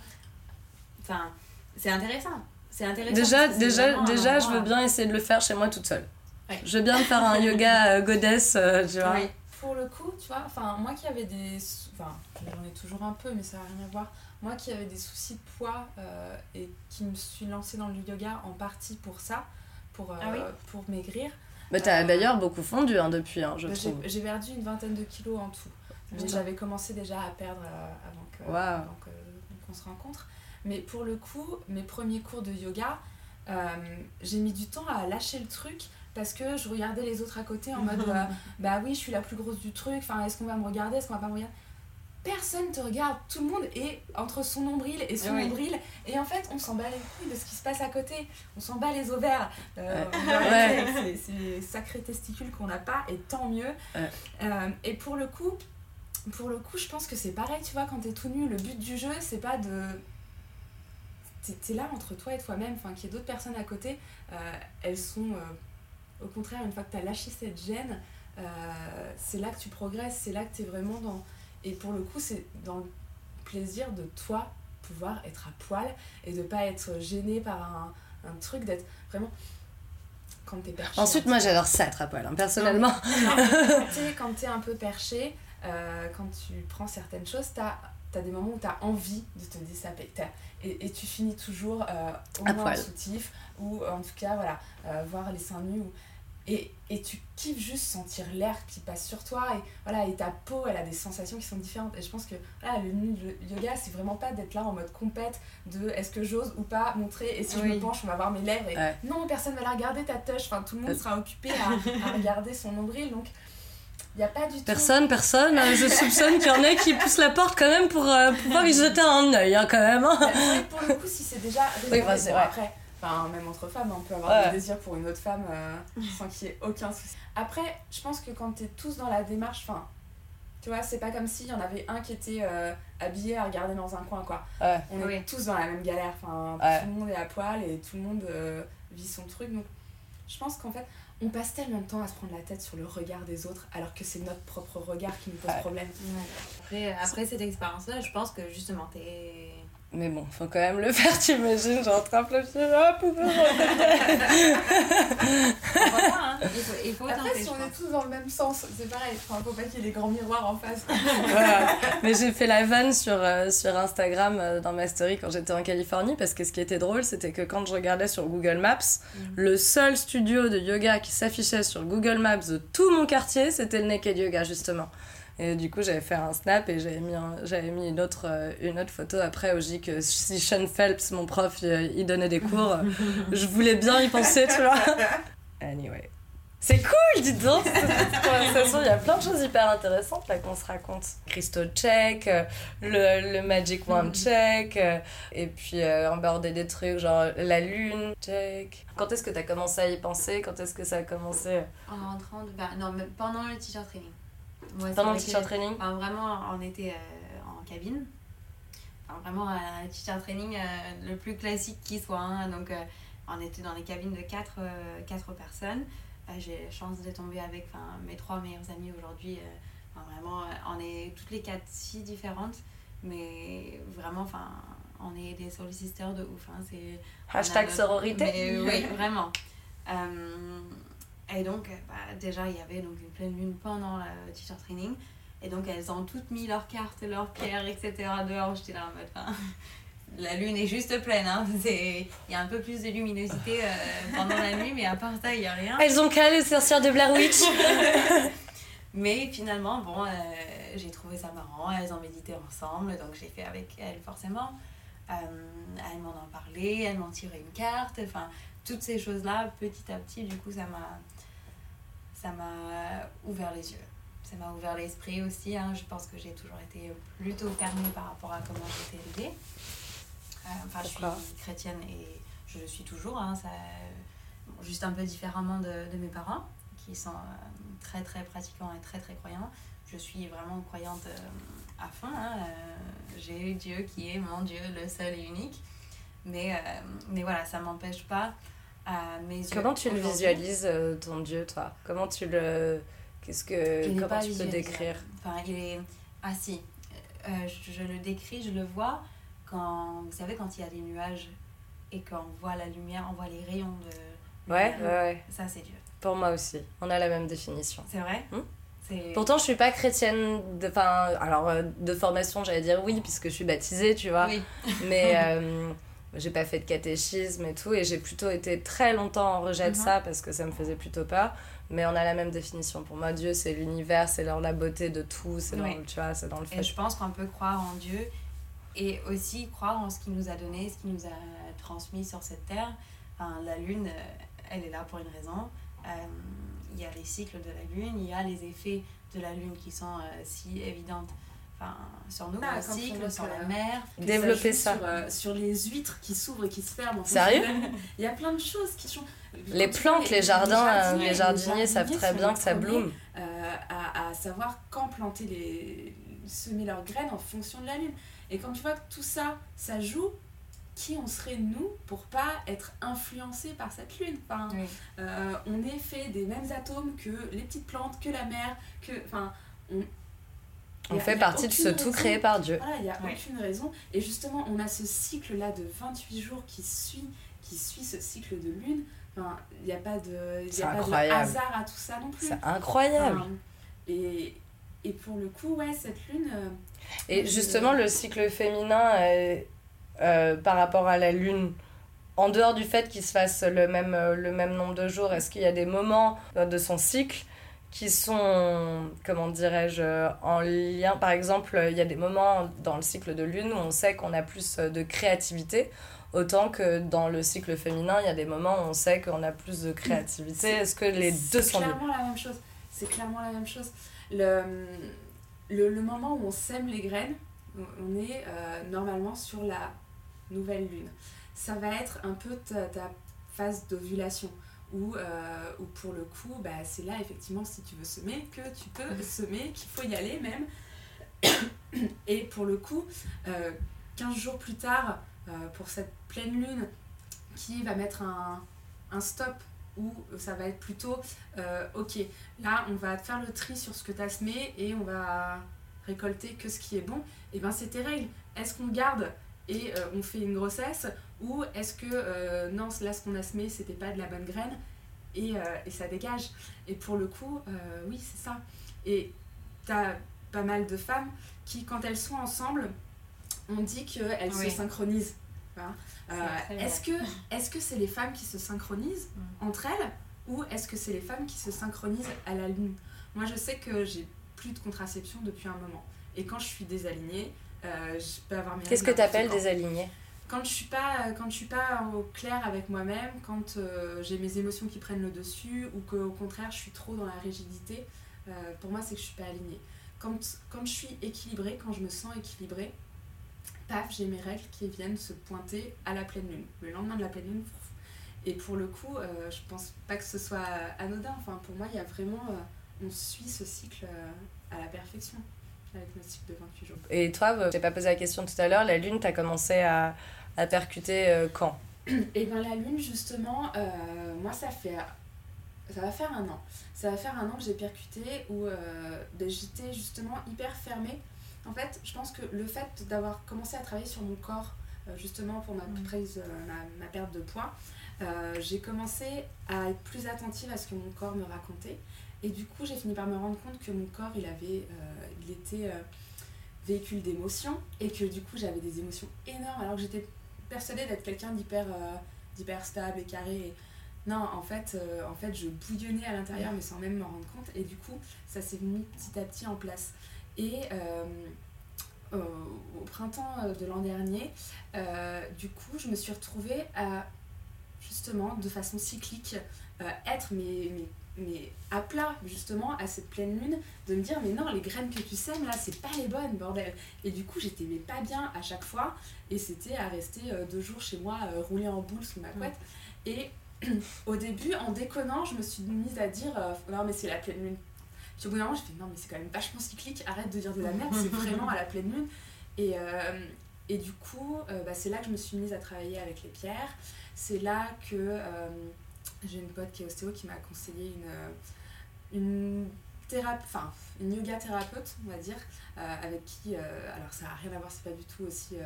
S7: Enfin, c'est intéressant. C'est intéressant.
S1: Déjà, déjà, déjà, je veux bien essayer de le faire chez moi toute seule.
S7: Ouais.
S1: Je veux bien me faire un yoga euh, goddess, euh, tu vois.
S7: Oui.
S6: Pour le coup, tu vois, enfin, moi qui avais des. Enfin, j'en ai toujours un peu, mais ça n'a rien à voir. Moi qui avais des soucis de poids euh, et qui me suis lancée dans le yoga en partie pour ça, pour, euh,
S7: Ah oui
S6: pour maigrir,
S1: Mais t'as
S6: Euh,
S1: d'ailleurs beaucoup fondu hein, depuis, hein, je
S6: bah, j'ai
S1: trouve.
S6: j'ai perdu une vingtaine de kilos en tout. Mais
S1: Putain.
S6: j'avais commencé déjà à perdre euh, avant que-
S1: Waouh.
S6: avant que- qu'on se rencontre. Mais pour le coup, mes premiers cours de yoga, euh, j'ai mis du temps à lâcher le truc parce que je regardais les autres à côté en mode euh, bah oui, je suis la plus grosse du truc, enfin est-ce qu'on va me regarder, est-ce qu'on va pas me regarder? Personne te regarde, tout le monde est entre son nombril et son
S7: Oui.
S6: nombril et en fait on s'en bat les couilles de ce qui se passe à côté, on s'en bat les ovaires, Euh,
S1: Ouais.
S6: on va
S1: Ouais.
S6: arrêter avec ces, ces sacrés testicules qu'on n'a pas et tant mieux.
S1: Ouais.
S6: Euh, et pour le coup, pour le coup, je pense que c'est pareil, tu vois, quand t'es tout nu, le but du jeu, c'est pas de. T'es là entre toi et toi-même, enfin, qu'il y ait d'autres personnes à côté, euh, elles sont. euh, au contraire, une fois que t'as lâché cette gêne, euh, c'est là que tu progresses, c'est là que t'es vraiment dans. Et pour le coup, c'est dans le plaisir de toi pouvoir être à poil et de pas être gêné par un, un truc, d'être vraiment. Quand t'es perché.
S1: Ensuite, moi
S6: peu.
S1: j'adore ça être à poil, hein, personnellement.
S6: quand t'es- quand t'es un peu perché, euh, quand tu prends certaines choses, t'as as des moments où t'as envie de te dessaper. T'as- Et, et tu finis toujours euh, au
S1: À
S6: moins
S1: poil.
S6: en soutif, ou en tout cas, voilà, euh, voir les seins nus. ou- Et, et tu kiffes juste sentir l'air qui passe sur toi, et, voilà, et ta peau, elle a des sensations qui sont différentes. Et je pense que voilà, le, yoga, c'est vraiment pas d'être là en mode compète de est-ce que j'ose ou pas montrer, et si je me penche, on va voir mes lèvres. Et
S1: Ouais.
S6: non, personne va la regarder, ta touche, enfin, tout le monde
S1: Euh.
S6: sera occupé à, à regarder son nombril, donc il n'y a pas du tout.
S1: Personne, personne. euh, Je soupçonne qu'il y en ait qui poussent la porte quand même pour euh, pouvoir y jeter un œil, hein, quand même. hein.
S6: Bah, pour le coup, si c'est déjà
S1: Oui, bah, c'est
S6: bon,
S1: vrai.
S6: après, enfin, même entre femmes, on peut avoir
S1: Ouais.
S6: des désirs pour une autre femme euh, sans qu'il y ait aucun souci. Après, je pense que quand t'es tous dans la démarche, enfin, tu vois, c'est pas comme s'il y en avait un qui était euh, habillé à regarder dans un coin, quoi.
S1: Ouais.
S6: On est tous dans la même galère, enfin,
S1: Ouais.
S6: tout le monde est à poil et tout le monde euh, vit son truc, donc je pense qu'en fait, on passe tellement de temps à se prendre la tête sur le regard des autres, alors que c'est notre propre regard qui nous pose
S1: Ouais.
S6: problème.
S7: Après, après cette expérience-là, je pense que justement, t'es.
S1: Mais bon, faut quand même le faire, t'imagines, genre réfléchir, hop, hop,
S7: Pourquoi pas, hein Il faut, il faut
S6: Après,
S7: tenter,
S6: si on est tous dans le même sens, c'est pareil, enfin, faut pas qu'il y ait des grands miroirs en face.
S1: Voilà. Mais j'ai fait la vanne sur, euh, sur Instagram euh, dans ma story quand j'étais en Californie parce que ce qui était drôle, c'était que quand je regardais sur Google Maps, le seul studio de yoga qui s'affichait sur Google Maps de tout mon quartier, c'était le Naked Yoga justement. Et du coup, j'avais fait un snap et j'avais mis, un- j'avais mis une, autre, euh, une autre photo après où je dis que si Sean Phelps, mon prof, il, il donnait des cours, euh, je voulais bien y penser, tu vois. Anyway. C'est cool, dis donc, cette conversation. Il y a plein de choses hyper intéressantes là qu'on se raconte. Crystal check, euh, le, le Magic Wand check, euh, et puis euh, aborder des trucs genre la lune check. Quand est-ce que tu as commencé à y penser? Quand est-ce que ça a commencé?
S5: En rentrant, de- bah, non, mais pendant le teacher training. C'est
S1: pendant le teacher training
S5: Enfin, vraiment, on était euh, en cabine. Enfin, vraiment, un teacher training euh, le plus classique qui soit. hein. Donc, euh, on était dans les cabines de 4 quatre personnes. Euh, J'ai la chance de tomber avec mes trois meilleures amies aujourd'hui. euh, enfin, vraiment, euh, on est toutes les quatre si différentes. Mais vraiment, enfin, on est des soul sisters de ouf. hein.
S1: Hashtag
S5: notre-
S1: sororité
S5: Mais oui, vraiment. Et donc, euh, bah, déjà, il y avait donc une pleine lune pendant le teacher training. Et donc, elles ont toutes mis leurs cartes, leurs pierres, etc. dehors. J'étais là en mode. enfin, la lune est juste pleine. Hein. C'est- Il y a un peu plus de luminosité euh, pendant la nuit, mais à part ça, il n'y a rien.
S1: Elles ont calé les sorcières de Blair Witch
S5: Mais finalement, bon, euh, j'ai trouvé ça marrant. Elles ont médité ensemble, donc j'ai fait avec elles forcément. Euh, elles m'en ont parlé, elles m'ont tiré une carte. Enfin, toutes ces choses-là, petit à petit, du coup, ça m'a, ça m'a ouvert les yeux. Ça m'a ouvert l'esprit aussi. hein. Je pense que j'ai toujours été plutôt fermée par rapport à comment j'étais élevée. Euh, enfin, je suis chrétienne et je le suis toujours. hein. Ça, bon, juste un peu différemment de, de mes parents qui sont euh, très très pratiquants et très très croyants. Je suis vraiment croyante euh, à fond. hein. Euh, J'ai eu Dieu qui est mon Dieu, le seul et unique. Mais, mais voilà, ça m'empêche pas à mes yeux.
S1: Comment tu le visualises, euh, ton dieu, toi? Comment tu le. Qu'est-ce que. Comment tu peux décrire?
S5: Enfin, il est. Ah si, Euh, je, je le décris, je le vois quand. Vous savez, quand il y a des nuages et qu'on voit la lumière, on voit les rayons de.
S1: Ouais, ouais, ouais.
S5: Ça, c'est Dieu.
S1: Pour moi aussi. On a la même définition.
S5: C'est vrai?
S1: Hmm? Pourtant, je suis pas chrétienne. De, enfin, alors, euh, de formation, j'allais dire oui, puisque je suis baptisée, tu vois.
S5: Oui.
S1: Mais euh, j'ai pas fait de catéchisme et tout. Et j'ai plutôt été très longtemps en rejet de
S5: Mhm.
S1: ça parce que ça me faisait plutôt peur. Mais on a la même définition. Pour moi, Dieu, c'est l'univers, c'est dans la beauté de tout, c'est dans,
S5: Oui.
S1: tu vois, c'est dans le
S5: Et
S1: fait.
S5: je pense qu'on peut croire en Dieu et aussi croire en ce qu'il nous a donné, ce qu'il nous a transmis sur cette terre. Enfin, la lune, euh, elle est là pour une raison. Euh, Il y a les cycles de la lune, il y a les effets de la lune qui sont euh, si évidentes enfin, sur nous,
S6: Ah,
S5: le
S6: quand on
S5: cycle,
S6: voit
S5: sur la mer.
S1: Développer ça.
S6: Sur, euh, sur les huîtres qui s'ouvrent et qui se ferment. en
S1: Sérieux?
S6: Il y a plein de choses qui sont.
S1: Les plantes, les jardins, euh, les
S6: les
S1: jardiniers savent très bien que ça bloom.
S6: euh, à, à savoir quand planter les. semer leurs graines en fonction de la lune. Et quand tu vois que tout ça, ça joue, qui on serait nous pour pas être influencé par cette lune? Enfin,
S5: Oui.
S6: euh, on est fait des mêmes atomes que les petites plantes, que la mer, que. Enfin, on.
S1: On fait partie de ce tout créé par Dieu.
S6: Voilà, il n'y a
S5: Ouais.
S6: aucune raison. Et justement, on a ce cycle-là de 28 jours qui suit, qui suit ce cycle de lune. Enfin, il n'y a pas de, y a pas de hasard à tout ça non plus.
S1: C'est incroyable.
S6: Enfin, et, et pour le coup, ouais, cette lune. euh,
S1: Et justement, le cycle féminin euh, euh, par rapport à la lune, en dehors du fait qu'il se fasse le même, euh, le même nombre de jours, est-ce qu'il y a des moments euh, de son cycle qui sont, comment dirais-je, euh, en lien Par exemple, il y a des moments dans le cycle de lune où on sait qu'on a plus euh, de créativité. Autant que dans le cycle féminin, il y a des moments où on sait qu'on a plus de créativité.
S6: C'est-
S1: Est-ce que les deux
S6: C'est
S1: sont libres
S6: clairement la même chose. C'est clairement la même chose. Le, le, le moment où on sème les graines, on est euh, normalement sur la nouvelle lune. Ça va être un peu ta, ta phase d'ovulation. Où, euh, où pour le coup, bah, c'est là effectivement si tu veux semer que tu peux semer, qu'il faut y aller même. Et pour le coup, euh, 15 jours plus tard, euh, pour cette pleine lune qui va mettre un, un stop où ça va être plutôt euh, ok, là on va faire le tri sur ce que tu as semé et on va récolter que ce qui est bon, et ben c'est tes règles. Est-ce qu'on garde et euh, on fait une grossesse ou est-ce que euh, non, là ce qu'on a semé c'était pas de la bonne graine et, euh, et ça dégage. Et pour le coup, euh, oui, c'est ça. Et tu as pas mal de femmes qui, quand elles sont ensemble, on dit qu'elles
S5: Oui.
S6: se synchronisent. Voilà. Est-ce que est-ce que c'est les femmes qui se synchronisent
S5: Mm.
S6: entre elles ou est-ce que c'est les femmes qui se synchronisent à la lune? Moi, je sais que j'ai plus de contraception depuis un moment. Et quand je suis désalignée, euh, je peux avoir mes
S1: Qu'est-ce que tu appelles alignés
S6: quand. je suis pas quand je suis pas au clair avec moi-même quand euh, j'ai mes émotions qui prennent le dessus ou que au contraire je suis trop dans la rigidité euh, pour moi c'est que je suis pas alignée. Quand, quand je suis équilibrée quand je me sens équilibrée paf j'ai mes règles qui viennent se pointer à la pleine lune le lendemain de la pleine lune. Et pour le coup euh, je pense pas que ce soit anodin. Enfin pour moi il y a vraiment euh, on suit ce cycle à la perfection avec notre cycle de 28 jours.
S1: Et toi, je t'ai pas posé la question tout à l'heure, la lune, t'as commencé à, à percuter euh, quand?
S6: Et bien la lune justement, euh, moi ça fait ça va faire un an. Ça va faire un an que j'ai percuté où euh, ben, j'étais justement hyper fermée. En fait, je pense que le fait d'avoir commencé à travailler sur mon corps euh, justement pour ma
S7: Mm.
S6: prise, euh, ma, ma perte de poids, j'ai commencé à être plus attentive à ce que mon corps me racontait. Et du coup, j'ai fini par me rendre compte que mon corps, il avait, il était véhicule d'émotions et que du coup, j'avais des émotions énormes alors que j'étais persuadée d'être quelqu'un d'hyper euh, d'hyper stable et carré. Et non, en fait, euh, en fait, je bouillonnais à l'intérieur mais sans même m'en rendre compte. Et du coup, ça s'est mis petit à petit en place. Et euh, au printemps de l'an dernier, du coup, je me suis retrouvée à justement, de façon cyclique, être mais, mais à plat justement à cette pleine lune, de me dire mais non, les graines que tu sèmes là, c'est pas les bonnes, bordel. Et du coup, j'étais mais pas bien à chaque fois, et c'était à rester euh, deux jours chez moi, euh, rouler en boule sous ma couette. Et au début, en déconnant, je me suis mise à dire euh, non, mais c'est la pleine lune. Puis au bout d'un moment, je fais non, mais c'est quand même vachement cyclique, arrête de dire de la merde, c'est vraiment à la pleine lune. Et, euh, et du coup, bah, c'est là que je me suis mise à travailler avec les pierres. C'est là que j'ai une pote qui est ostéo qui m'a conseillé une, euh, une, enfin, une yoga thérapeute, on va dire, euh, avec qui, euh, alors ça n'a rien à voir, c'est pas du tout aussi,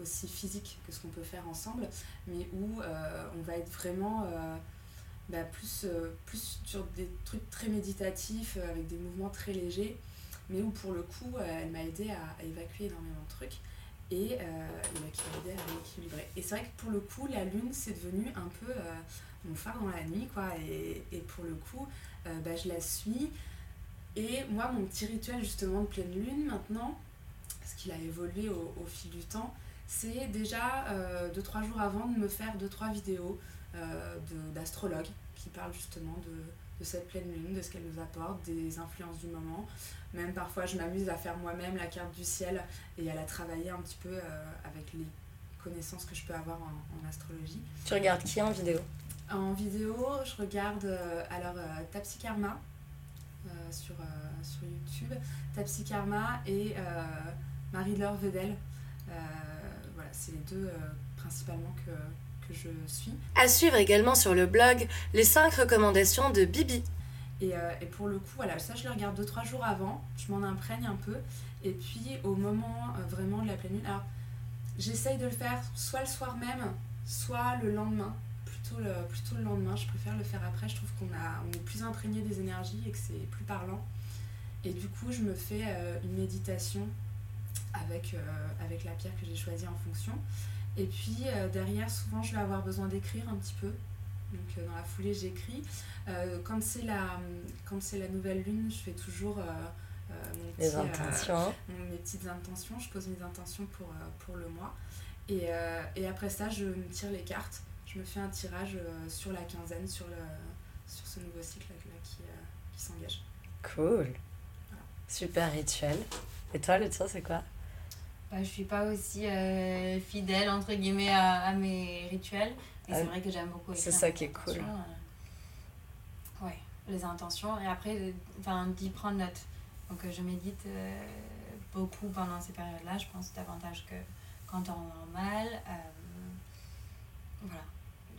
S6: aussi physique que ce qu'on peut faire ensemble, mais où on va être vraiment bah, plus, plus sur des trucs très méditatifs, avec des mouvements très légers, mais où pour le coup, elle m'a aidé à, évacuer énormément de trucs et, et qui m'a aidé à rééquilibrer. Et c'est vrai que pour le coup, la lune, c'est devenu un peu mon phare dans la nuit, quoi, et, et pour le coup, euh, bah, je la suis. Et moi, mon petit rituel justement de pleine lune maintenant, parce qu'il a évolué au, fil du temps, c'est déjà 2-3 jours avant de me faire 2-3 vidéos euh, d'astrologues qui parlent justement de, de cette pleine lune, de ce qu'elle nous apporte, des influences du moment. Même parfois, je m'amuse à faire moi-même la carte du ciel et à la travailler un petit peu euh, avec les connaissances que je peux avoir en, en astrologie.
S1: Tu regardes qui en vidéo?
S6: En vidéo, je regarde euh, alors euh, Tapsi Karma euh, sur, euh, sur YouTube, Tapsi Karma et Marie-Laure Vedel. Voilà, c'est les deux principalement que, que je suis.
S1: À suivre également sur le blog les 5 recommandations de Bibi.
S6: Et, euh, et pour le coup, voilà, ça je le regarde 2-3 jours avant, je m'en imprègne un peu. Et puis au moment euh, vraiment de la pleine lune, alors j'essaye de le faire soit le soir même, soit le lendemain. Plutôt le, plutôt le lendemain, je préfère le faire après, je trouve qu'on a, on est plus imprégné des énergies et que c'est plus parlant. Et du coup, je me fais euh, une méditation avec, euh, avec la pierre que j'ai choisie en fonction. Et puis euh, derrière, souvent, je vais avoir besoin d'écrire un petit peu. Donc dans la foulée, j'écris. Quand c'est la, quand c'est la nouvelle lune, je fais toujours mon
S1: Les
S6: petit,
S1: intentions.
S6: mon- mes petites intentions. Je pose mes intentions pour, pour le mois. Et, et après ça, je me tire les cartes. Je me fais un tirage euh, sur la quinzaine, sur, le, sur ce nouveau cycle là, qui, euh, qui s'engage.
S1: Cool. Super rituel. Et toi, le tien, c'est quoi?
S7: Bah, je suis pas aussi euh, fidèle entre guillemets à, à mes rituels. Et c'est
S1: Ah,
S7: vrai que j'aime beaucoup
S1: c'est ça qui est cool.
S7: intentions, euh, ouais, les intentions. Et après, enfin, d'y prendre note. Donc euh, je médite euh, beaucoup pendant ces périodes-là. Je pense davantage que qu'en temps normal. Euh, voilà.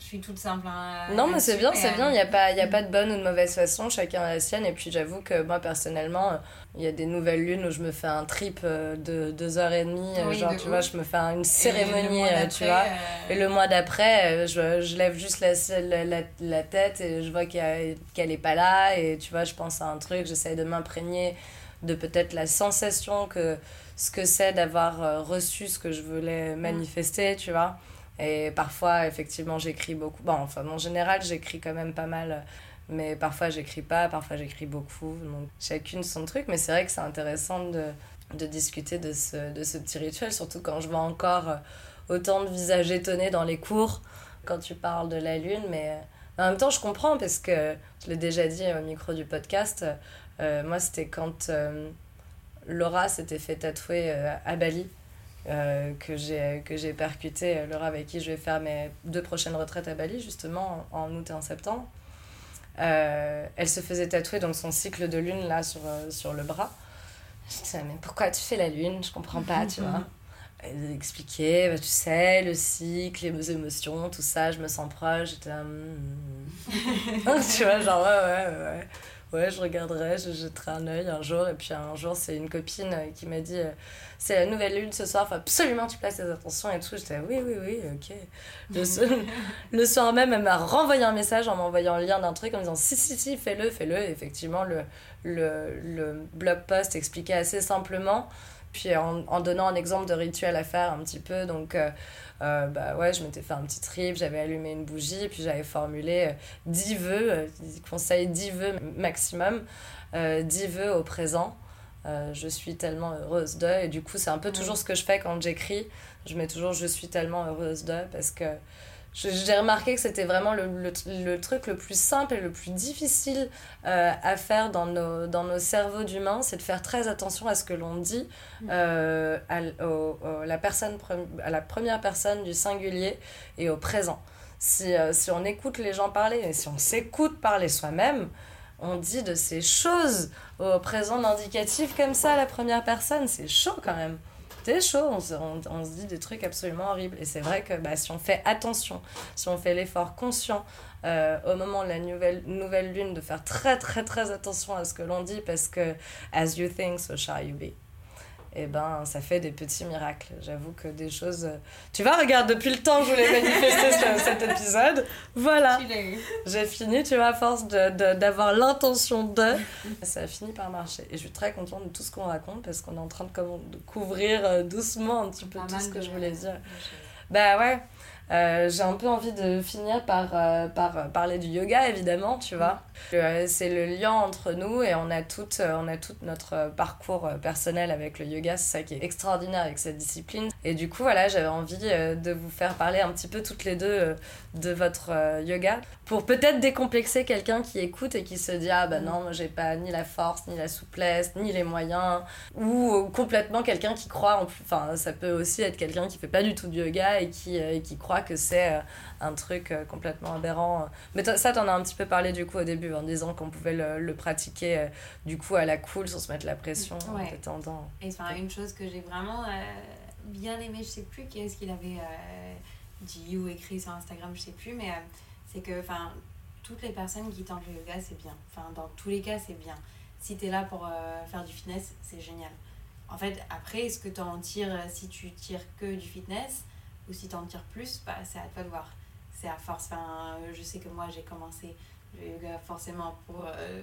S7: Je suis toute simple. hein,
S1: Non, mais c'est bien, c'est
S7: euh,
S1: bien. Il n'y a, pas- y a pas de bonne ou de mauvaise façon. Chacun a la sienne. Et puis, j'avoue que moi, personnellement, euh, il y a des nouvelles lunes où je me fais un trip euh, de deux heures et demie. euh,
S7: Oui,
S1: genre, tu vois, je me fais une cérémonie, euh, tu vois.
S7: euh,
S1: Et le mois d'après, euh, je, je lève juste la, la, la, la tête et je vois qu'elle est pas là. Et tu vois, je pense à un truc, j'essaye de m'imprégner de peut-être la sensation que ce que c'est d'avoir euh, reçu ce que je voulais manifester, tu vois. Et parfois, effectivement, j'écris beaucoup. Bon, enfin, en général, j'écris quand même pas mal. Mais parfois, j'écris pas, parfois, j'écris beaucoup. Donc, chacune son truc. Mais c'est vrai que c'est intéressant de, de discuter de ce, de ce petit rituel, surtout quand je vois encore autant de visages étonnés dans les cours quand tu parles de la lune, mais en même temps, je comprends parce que je l'ai déjà dit au micro du podcast. euh, moi, c'était quand euh, Laura s'était fait tatouer euh, à Bali. Euh, que j'ai que j'ai percuté euh, Laura avec qui je vais faire mes deux prochaines retraites à Bali justement en, août et en septembre. Euh, elle se faisait tatouer donc son cycle de lune là sur, euh, sur le bras. Je disais mais pourquoi tu fais la lune? Je comprends pas tu vois. Elle expliquait bah, tu sais le cycle les émotions tout ça je me sens proche j'étais Hmm. tu vois genre ouais ouais ouais ouais je regarderai je jetterai un œil un jour et puis un jour c'est une copine euh, qui m'a dit euh, c'est la nouvelle lune ce soir faut absolument tu places tes attentions et tout. J'étais oui oui oui ok. Le, so- le soir même elle m'a renvoyé un message en m'envoyant le lien d'un truc en me disant si si si fais-le fais-le. Et effectivement le, le, le blog post expliquait assez simplement puis en, en donnant un exemple de rituel à faire un petit peu. Donc euh, euh, bah ouais je m'étais fait un petit trip j'avais allumé une bougie puis j'avais formulé euh, 10 vœux euh, ils conseillent 10 vœux maximum euh, 10 vœux au présent. Euh, je suis tellement heureuse de et du coup c'est un peu toujours ce que je fais quand j'écris. Je mets toujours je suis tellement heureuse de parce que j'ai remarqué que c'était vraiment le, le, le truc le plus simple et le plus difficile euh, à faire dans nos, dans nos cerveaux d'humains, c'est de faire très attention à ce que l'on dit euh, à, au- au- la personne, à la première personne du singulier et au présent. Si, euh, si on écoute les gens parler et si on s'écoute parler soi-même, on dit de ces choses au présent d'indicatif comme ça à la première personne, c'est chaud quand même. C'est chaud, on se, on se dit des trucs absolument horribles. Et c'est vrai que bah, si on fait attention, si on fait l'effort conscient euh, au moment de la nouvelle, nouvelle lune, de faire très très très attention à ce que l'on dit, parce que as you think, so shall you be. Et ben, ça fait des petits miracles. J'avoue que des choses. euh, Tu vois, regarde, depuis le temps que je voulais manifester ce- cet épisode, voilà. J'ai fini, tu vois, à force de, de- d'avoir l'intention de, ça a fini par marcher. Et je suis très contente de tout ce qu'on raconte parce qu'on est en train de, comment- de couvrir euh, doucement un petit peu
S5: Pas
S1: tout ce que je voulais dire. Bah ouais, Euh, j'ai un peu envie de finir par, euh, par euh, parler du yoga, évidemment, tu vois. Euh, c'est le lien entre nous et on a tout, on a notre parcours personnel avec le yoga, c'est ça qui est extraordinaire avec cette discipline. Et du coup, voilà, j'avais envie de vous faire parler un petit peu toutes les deux de votre yoga pour peut-être décomplexer quelqu'un qui écoute et qui se dit Ah bah non, moi j'ai pas ni la force, ni la souplesse, ni les moyens. Ou complètement quelqu'un qui croit en plus. Enfin, ça peut aussi être quelqu'un qui fait pas du tout de yoga et qui, et qui croit que c'est euh, un truc euh, complètement aberrant. Mais ça, t'en as un petit peu parlé du coup au début en disant qu'on pouvait le, le pratiquer euh, du coup à la cool sans se mettre la pression en détendant.
S5: Et enfin, une chose que j'ai vraiment euh, bien aimé, je sais plus qui est-ce qu'il avait euh, dit ou écrit sur Instagram, je sais plus, mais euh, c'est que enfin, toutes les personnes qui tentent le yoga, c'est bien. Enfin, dans tous les cas, c'est bien. Si tu es là pour faire du fitness, c'est génial. En fait, après, est-ce que tu en tires, si tu tires que du fitness ou si tu en tires plus, bah, c'est à toi de voir. C'est à force. Enfin, euh, je sais que moi, j'ai commencé le yoga forcément pour euh,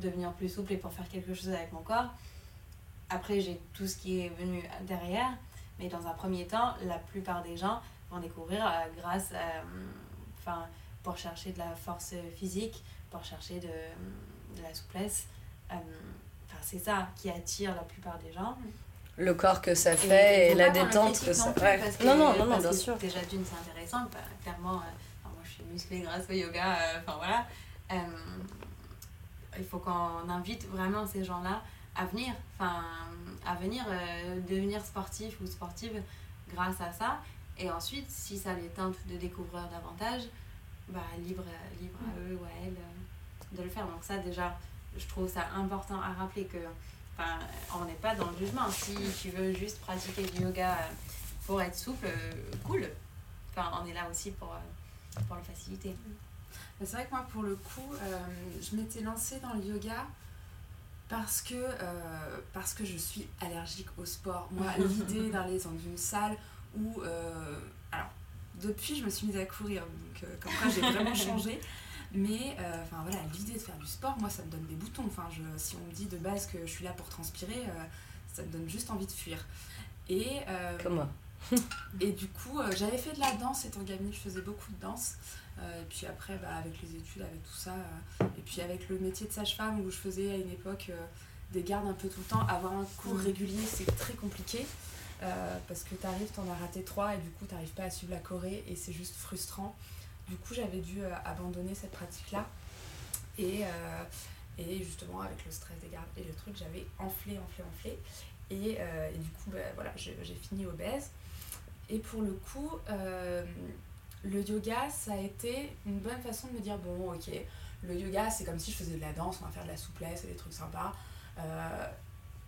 S5: devenir plus souple et pour faire quelque chose avec mon corps. Après, j'ai tout ce qui est venu derrière. Mais dans un premier temps, la plupart des gens vont découvrir euh, grâce à. Enfin, pour chercher de la force physique, pour chercher de, de la souplesse. Enfin, c'est ça qui attire la plupart des gens.
S1: Le corps que ça
S5: Et
S1: fait et, la détente que ça
S5: non plus,
S1: ouais.
S5: parce que-
S1: Non, non, non,
S5: parce
S1: bien
S5: que
S1: sûr.
S5: Déjà, d'une, c'est intéressant. bah, clairement, euh, enfin, moi, je suis musclée grâce au yoga. euh, Enfin, voilà. Euh, il faut qu'on invite vraiment ces gens-là à venir. Enfin, à venir euh, devenir sportif ou sportive grâce à ça. Et ensuite, si ça les tente de découvrir davantage, bah, libre, libre à eux ou à elles euh, de le faire. Donc ça, déjà, je trouve ça important à rappeler que enfin, on n'est pas dans le jugement. Si tu veux juste pratiquer du yoga pour être souple, euh, cool. Enfin, on est là aussi pour, euh, pour le faciliter.
S6: C'est vrai que moi, pour le coup, euh, je m'étais lancée dans le yoga parce que, euh, parce que je suis allergique au sport. Moi, l'idée d'aller dans une salle où... euh, alors, depuis, je me suis mise à courir, donc comme quoi j'ai vraiment changé. Mais euh, enfin voilà, l'idée de faire du sport, moi ça me donne des boutons. Enfin, je, si on me dit de base que je suis là pour transpirer, euh, ça me donne juste envie de fuir. Et, euh,
S1: Comme moi.
S6: et du coup, euh, j'avais fait de la danse étant gamine, je faisais beaucoup de danse. Euh, et puis après, bah, avec les études, avec tout ça, euh, et puis avec le métier de sage-femme où je faisais à une époque euh, des gardes un peu tout le temps, avoir un cours régulier, c'est très compliqué. euh, parce que t'arrives, t'en as raté trois et du coup t'arrives pas à suivre la choré et c'est juste frustrant. Du coup j'avais dû euh, abandonner cette pratique-là et, euh, et justement avec le stress des gardes et le truc j'avais enflé, enflé, enflé et, euh, du coup bah, voilà j'ai fini obèse. Et pour le coup, le yoga ça a été une bonne façon de me dire bon ok, le yoga c'est comme si je faisais de la danse, on va faire de la souplesse et des trucs sympas.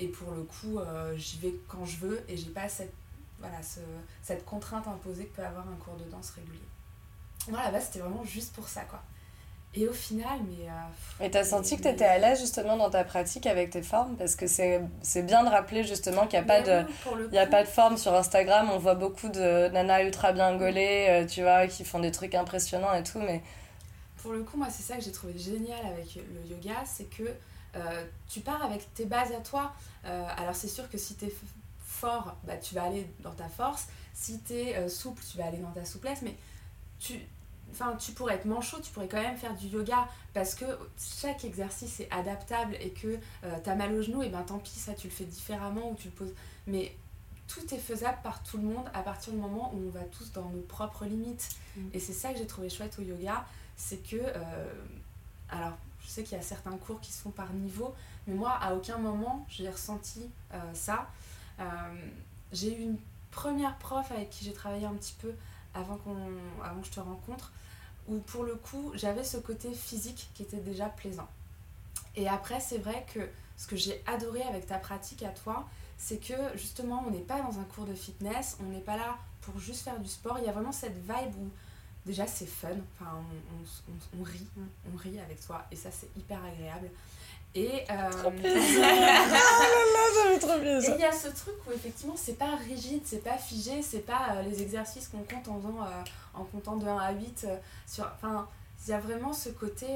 S6: Et pour le coup, j'y vais quand je veux et j'ai pas cette, voilà, ce- cette contrainte imposée que peut avoir un cours de danse régulier. Voilà, là-bas, c'était vraiment juste pour ça, quoi. Et au final, mais. euh,
S1: Et t'as senti que t'étais à l'aise justement dans ta pratique avec tes formes? Parce que c'est bien de rappeler justement qu'il n'y a pas de...
S6: oui,
S1: n'y a pas de forme sur Instagram, on voit beaucoup de nanas ultra bien gaulées, euh, tu vois, qui font des trucs impressionnants et tout, mais
S6: Pour le coup, moi, c'est ça que j'ai trouvé génial avec le yoga, c'est que euh, tu pars avec tes bases à toi. Euh, alors, c'est sûr que si tu es fort, bah, tu vas aller dans ta force. Si tu es souple, tu vas aller dans ta souplesse. Mais tu, enfin, tu pourrais être manchot, tu pourrais quand même faire du yoga parce que chaque exercice est adaptable et que tu as mal au genou, et ben tant pis, ça tu le fais différemment ou tu le poses. Mais tout est faisable par tout le monde à partir du moment où on va tous dans nos propres limites.
S5: Mm.
S6: Et c'est ça que j'ai trouvé chouette au yoga, c'est que, euh, alors je sais qu'il y a certains cours qui se font par niveau, mais moi à aucun moment j'ai ressenti euh, ça. Euh, j'ai eu une première prof avec qui j'ai travaillé un petit peu avant, qu'on, avant que je te rencontre, où pour le coup j'avais ce côté physique qui était déjà plaisant. Et après c'est vrai que ce que j'ai adoré avec ta pratique à toi, c'est que justement on n'est pas dans un cours de fitness, on n'est pas là pour juste faire du sport, il y a vraiment cette vibe où déjà c'est fun, enfin on, on- rit, on rit avec toi et ça c'est hyper agréable. Et euh,
S1: Trop
S6: et
S1: plaisir.
S6: il y a ce truc où effectivement c'est pas rigide, c'est pas figé, c'est pas euh, les exercices qu'on compte en, faisant, euh, en comptant de 1 à 8. euh, sur, enfin, il y a vraiment ce côté,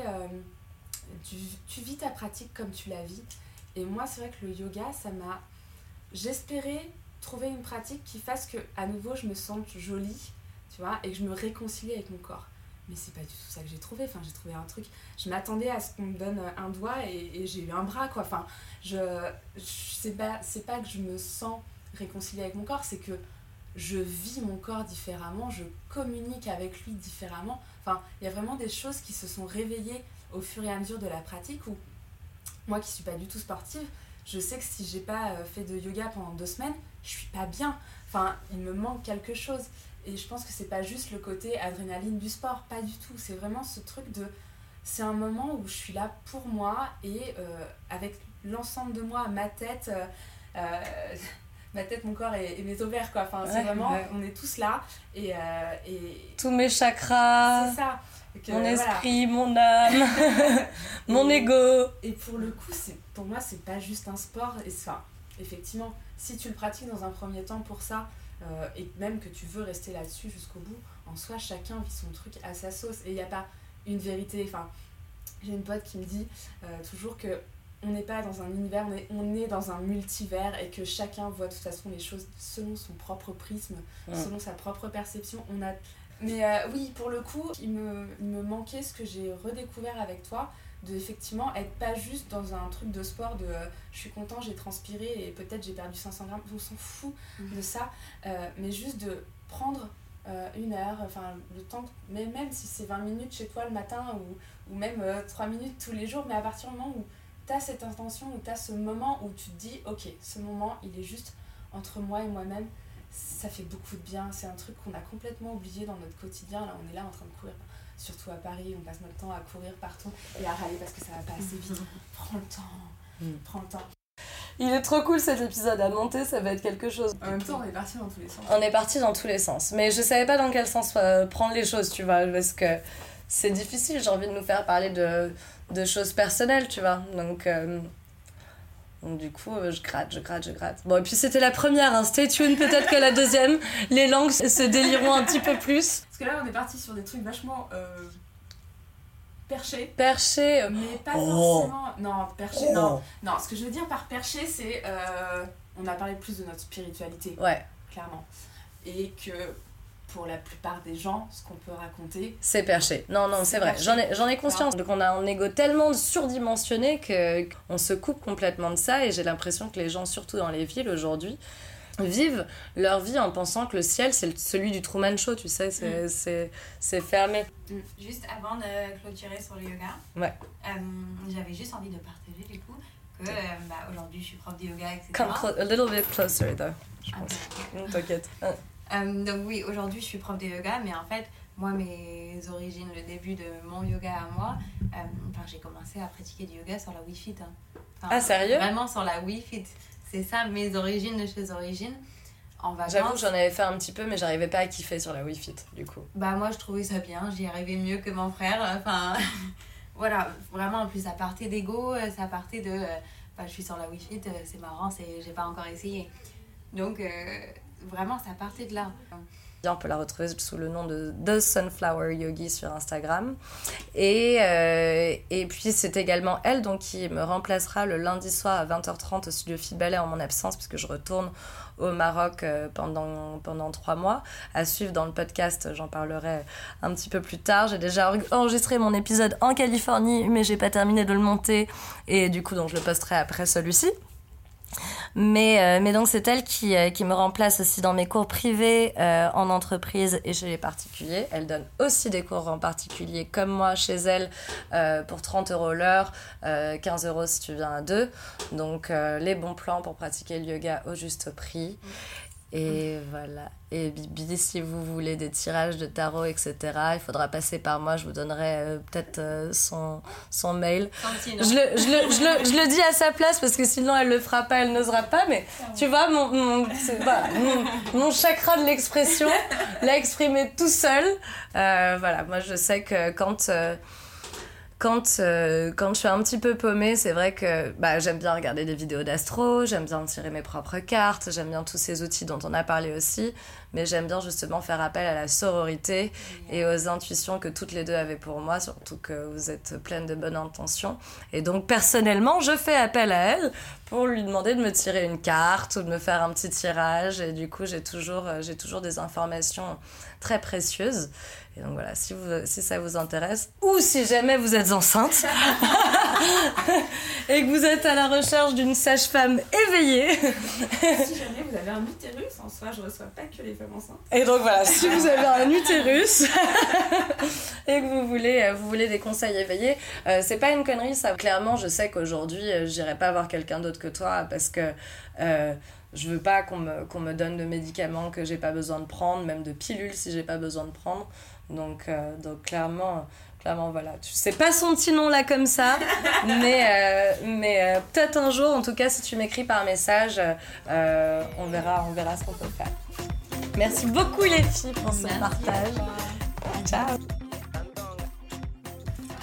S6: tu, tu vis ta pratique comme tu la vis. Et moi c'est vrai que le yoga, ça m'a... J'espérais trouver une pratique qui fasse que à nouveau je me sente jolie, tu vois, et que je me réconcilie avec mon corps. Mais c'est pas du tout ça que j'ai trouvé. Enfin, j'ai trouvé un truc. Je m'attendais à ce qu'on me donne un doigt et, j'ai eu un bras, quoi. Enfin, je, je c'est pas, c'est pas que je me sens réconciliée avec mon corps, c'est que je vis mon corps différemment, je communique avec lui différemment. Enfin, il y a vraiment des choses qui se sont réveillées au fur et à mesure de la pratique où moi qui suis pas du tout sportive, je sais que si j'ai pas euh, fait de yoga pendant deux semaines, je suis pas bien. Enfin, il me manque quelque chose. Et je pense que c'est pas juste le côté adrénaline du sport, pas du tout. C'est vraiment ce truc de. C'est un moment où je suis là pour moi et euh, avec l'ensemble de moi, ma tête, euh, euh, ma tête, mon corps et, et mes ovaires, quoi. Enfin, c'est vraiment.
S1: ouais.
S6: On est tous là et. euh, et
S1: Tous mes chakras,
S6: c'est ça. Que,
S1: mon
S6: voilà.
S1: esprit, mon âme, mon
S6: Et-
S1: ego.
S6: Et pour le coup, c'est pour moi, c'est pas juste un sport. Et enfin, effectivement, si tu le pratiques dans un premier temps pour ça, euh, et même que tu veux rester là-dessus jusqu'au bout, en soi, chacun vit son truc à sa sauce. Et il n'y a pas une vérité. Enfin, j'ai une pote qui me dit euh, toujours que on n'est pas dans un univers, on est, on est dans un multivers et que chacun voit de toute façon les choses selon son propre prisme,
S1: Ouais.
S6: selon sa propre perception. On a... Mais euh, oui, pour le coup, il me, il me manquait ce que j'ai redécouvert avec toi, de effectivement être pas juste dans un truc de sport de euh, je suis content, j'ai transpiré et peut-être j'ai perdu 500 grammes, on s'en fout
S5: Mhm.
S6: de ça, euh, mais juste de prendre euh, une heure, enfin le temps, mais même si c'est 20 minutes chez toi le matin ou, ou même euh, 3 minutes tous les jours, mais à partir du moment où tu as cette intention, où tu as ce moment où tu te dis ok, ce moment il est juste entre moi et moi-même, ça fait beaucoup de bien, c'est un truc qu'on a complètement oublié dans notre quotidien, là on est là en train de courir surtout à Paris, on passe notre temps à courir partout et à râler parce que ça va pas assez vite. Prends le temps,
S1: Mhm.
S6: prends le temps.
S1: Il est trop cool cet épisode à monter, ça va être quelque chose.
S8: En même temps, on est parti dans tous les sens.
S1: On est parti dans tous les sens. Mais je savais pas dans quel sens euh, prendre les choses, tu vois, parce que c'est difficile. J'ai envie de nous faire parler de, de choses personnelles, tu vois. Donc, euh, donc du coup, euh, je gratte, je gratte, je gratte. Bon, et puis c'était la première, hein. stay tuned, peut-être que la deuxième, les langues se délireront un petit peu plus.
S8: Parce que là, on est parti sur des trucs vachement euh, perchés.
S1: Perché, euh,
S6: Mais pas
S1: Oh.
S6: forcément. Non, perché, non. Non, ce que je veux dire par perché, c'est. euh, on a parlé plus de notre spiritualité,
S1: ouais,
S6: clairement. Et que pour la plupart des gens, ce qu'on peut raconter,
S1: c'est perché. Non, non, c'est vrai, j'en ai, j'en ai conscience. Donc on a un ego tellement surdimensionné que on se coupe complètement de ça et j'ai l'impression que les gens, surtout dans les villes aujourd'hui, vivent leur vie en pensant que le ciel c'est celui du Truman Show, tu sais, c'est c'est- c'est fermé.
S7: Mm. Juste avant de clôturer sur le yoga,
S1: Ouais.
S7: euh, j'avais juste envie de partager du coup que euh, bah, aujourd'hui je suis prof de yoga, etc.
S1: Come clo- a little bit closer though, je pense. Non, T'inquiète.
S7: Euh, donc oui, aujourd'hui je suis prof de yoga, mais en fait, moi, mes origines, le début de mon yoga à moi, euh, enfin, j'ai commencé à pratiquer du yoga sur la Wii Fit. hein. Enfin,
S1: Ah, sérieux?
S7: Vraiment sur la Wii Fit. C'est ça mes origines de chez origines. En
S1: J'avoue que j'en avais fait un petit peu, mais j'arrivais pas à kiffer sur la Wii Fit, du coup.
S7: bah moi je trouvais ça bien, j'y arrivais mieux que mon frère. Enfin, voilà, vraiment en plus ça partait d'ego, euh, ça partait de euh, bah, je suis sur la Wii Fit, c'est marrant, c'est j'ai pas encore essayé. Donc euh, vraiment ça partait de là.
S1: On peut la retrouver sous le nom de The Sunflower Yogi sur Instagram. Et, euh, et puis c'est également elle donc, qui me remplacera le lundi soir à 20h30 au studio Fit Ballet en mon absence, puisque je retourne au Maroc euh, pendant, pendant trois mois. À suivre dans le podcast, j'en parlerai un petit peu plus tard. J'ai déjà enregistré mon épisode en Californie, mais j'ai pas terminé de le monter. Et du coup, donc, je le posterai après celui-ci. Mais, euh, mais donc c'est elle qui, euh, qui me remplace aussi dans mes cours privés euh, en entreprise et chez les particuliers. Elle donne aussi des cours en particulier comme moi chez elle pour 30 euros l'heure, euh, 15 euros si tu viens à deux. Donc les bons plans pour pratiquer le yoga au juste prix. Et voilà. Et Bibi, si vous voulez des tirages de tarot, etc., il faudra passer par moi. Je vous donnerai euh, peut-être euh, son, son mail. Je le, je, le, je, le, je le dis à sa place parce que sinon elle le fera pas, elle n'osera pas. Mais tu vois, mon, mon, mon chakra de l'expression l'a exprimé tout seul. Euh, voilà, moi je sais que quand. Quand, euh, quand je suis un petit peu paumée, c'est vrai que bah, j'aime bien regarder des vidéos d'astro, j'aime bien tirer mes propres cartes, j'aime bien tous ces outils dont on a parlé aussi, mais j'aime bien justement faire appel à la sororité et aux intuitions que toutes les deux avaient pour moi, surtout que vous êtes pleines de bonnes intentions. Et donc personnellement, je fais appel à elle pour lui demander de me tirer une carte ou de me faire un petit tirage, et du coup j'ai toujours, euh, j'ai toujours des informations très précieuses. Et donc voilà, si, vous, si ça vous intéresse, ou si jamais vous êtes enceinte et que vous êtes à la recherche d'une sage-femme éveillée,
S6: si jamais vous avez un utérus, en soi, je reçois pas que les femmes enceintes.
S1: et donc voilà, si vous avez un utérus et que vous voulez, euh, vous voulez des conseils éveillés, euh, c'est pas une connerie, ça. Clairement, je sais qu'aujourd'hui, euh, j'irai pas voir quelqu'un d'autre que toi parce que euh, je veux pas qu'on me, qu'on me donne de médicaments que j'ai pas besoin de prendre, même de pilules si j'ai pas besoin de prendre. Donc, euh, donc clairement. Clairement, voilà. Tu sais pas son petit nom là comme ça, mais, euh, mais euh, peut-être un jour, en tout cas, si tu m'écris par message, euh, on, verra, on verra ce qu'on peut faire. Merci beaucoup les filles pour ce
S7: Merci.
S1: partage. Ciao.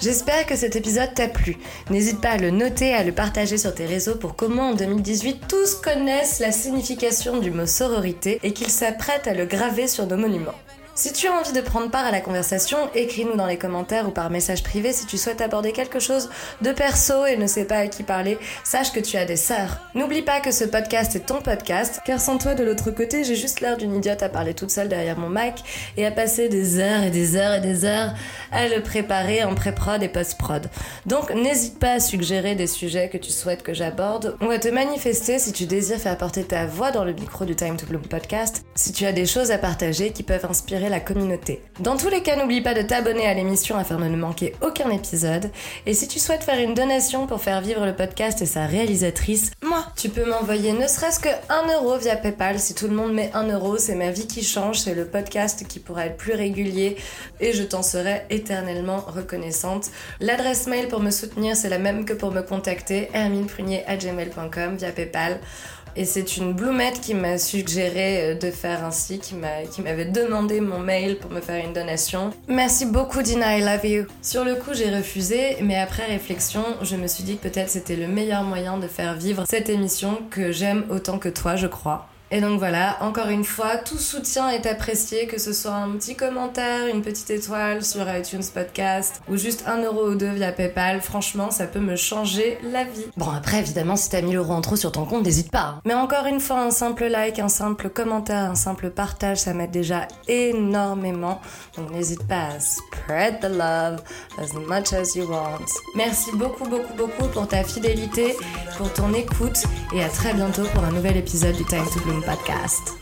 S1: J'espère que cet épisode t'a plu. N'hésite pas à le noter, à le partager sur tes réseaux pour comment en 2018 tous connaissent la signification du mot sororité et qu'ils s'apprêtent à le graver sur nos monuments. Si tu as envie de prendre part à la conversation, écris-nous dans les commentaires ou par message privé si tu souhaites aborder quelque chose de perso et ne sais pas à qui parler, sache que tu as des sœurs. N'oublie pas que ce podcast est ton podcast, car sans toi de l'autre côté, j'ai juste l'air d'une idiote à parler toute seule derrière mon mic et à passer des heures et des heures et des heures à le préparer en pré-prod et post-prod. Donc n'hésite pas à suggérer des sujets que tu souhaites que j'aborde ou à te manifester si tu désires faire porter ta voix dans le micro du Time to Bloom podcast, si tu as des choses à partager qui peuvent inspirer la communauté. Dans tous les cas, n'oublie pas de t'abonner à l'émission afin de ne manquer aucun épisode. Et si tu souhaites faire une donation pour faire vivre le podcast et sa réalisatrice, moi, tu peux m'envoyer ne serait-ce que 1 euro via PayPal. Si tout le monde met 1 euro, c'est ma vie qui change, c'est le podcast qui pourra être plus régulier et je t'en serai éternellement reconnaissante. L'adresse mail pour me soutenir, c'est la même que pour me contacter, hermineprunier@gmail.com via PayPal. Et c'est une bloumette qui m'a suggéré euh, de faire ainsi, qui m'avait demandé mon mail pour me faire une donation. Merci beaucoup Dina, I love you. Sur le coup, j'ai refusé, mais après réflexion, je me suis dit que peut-être c'était le meilleur moyen de faire vivre cette émission que j'aime autant que toi, je crois. Et donc voilà, encore une fois, tout soutien est apprécié, que ce soit un petit commentaire, une petite étoile sur iTunes Podcast ou juste un euro ou deux via PayPal. Franchement, ça peut me changer la vie. Bon, après, évidemment, si t'as 1000 euros en trop sur ton compte, n'hésite pas. hein. Mais encore une fois, un simple like, un simple commentaire, un simple partage, ça m'aide déjà énormément. Donc n'hésite pas à spread the love as much as you want. Merci beaucoup, beaucoup, beaucoup pour ta fidélité, pour ton écoute et à très bientôt pour un nouvel épisode du Time to Bloom Podcast.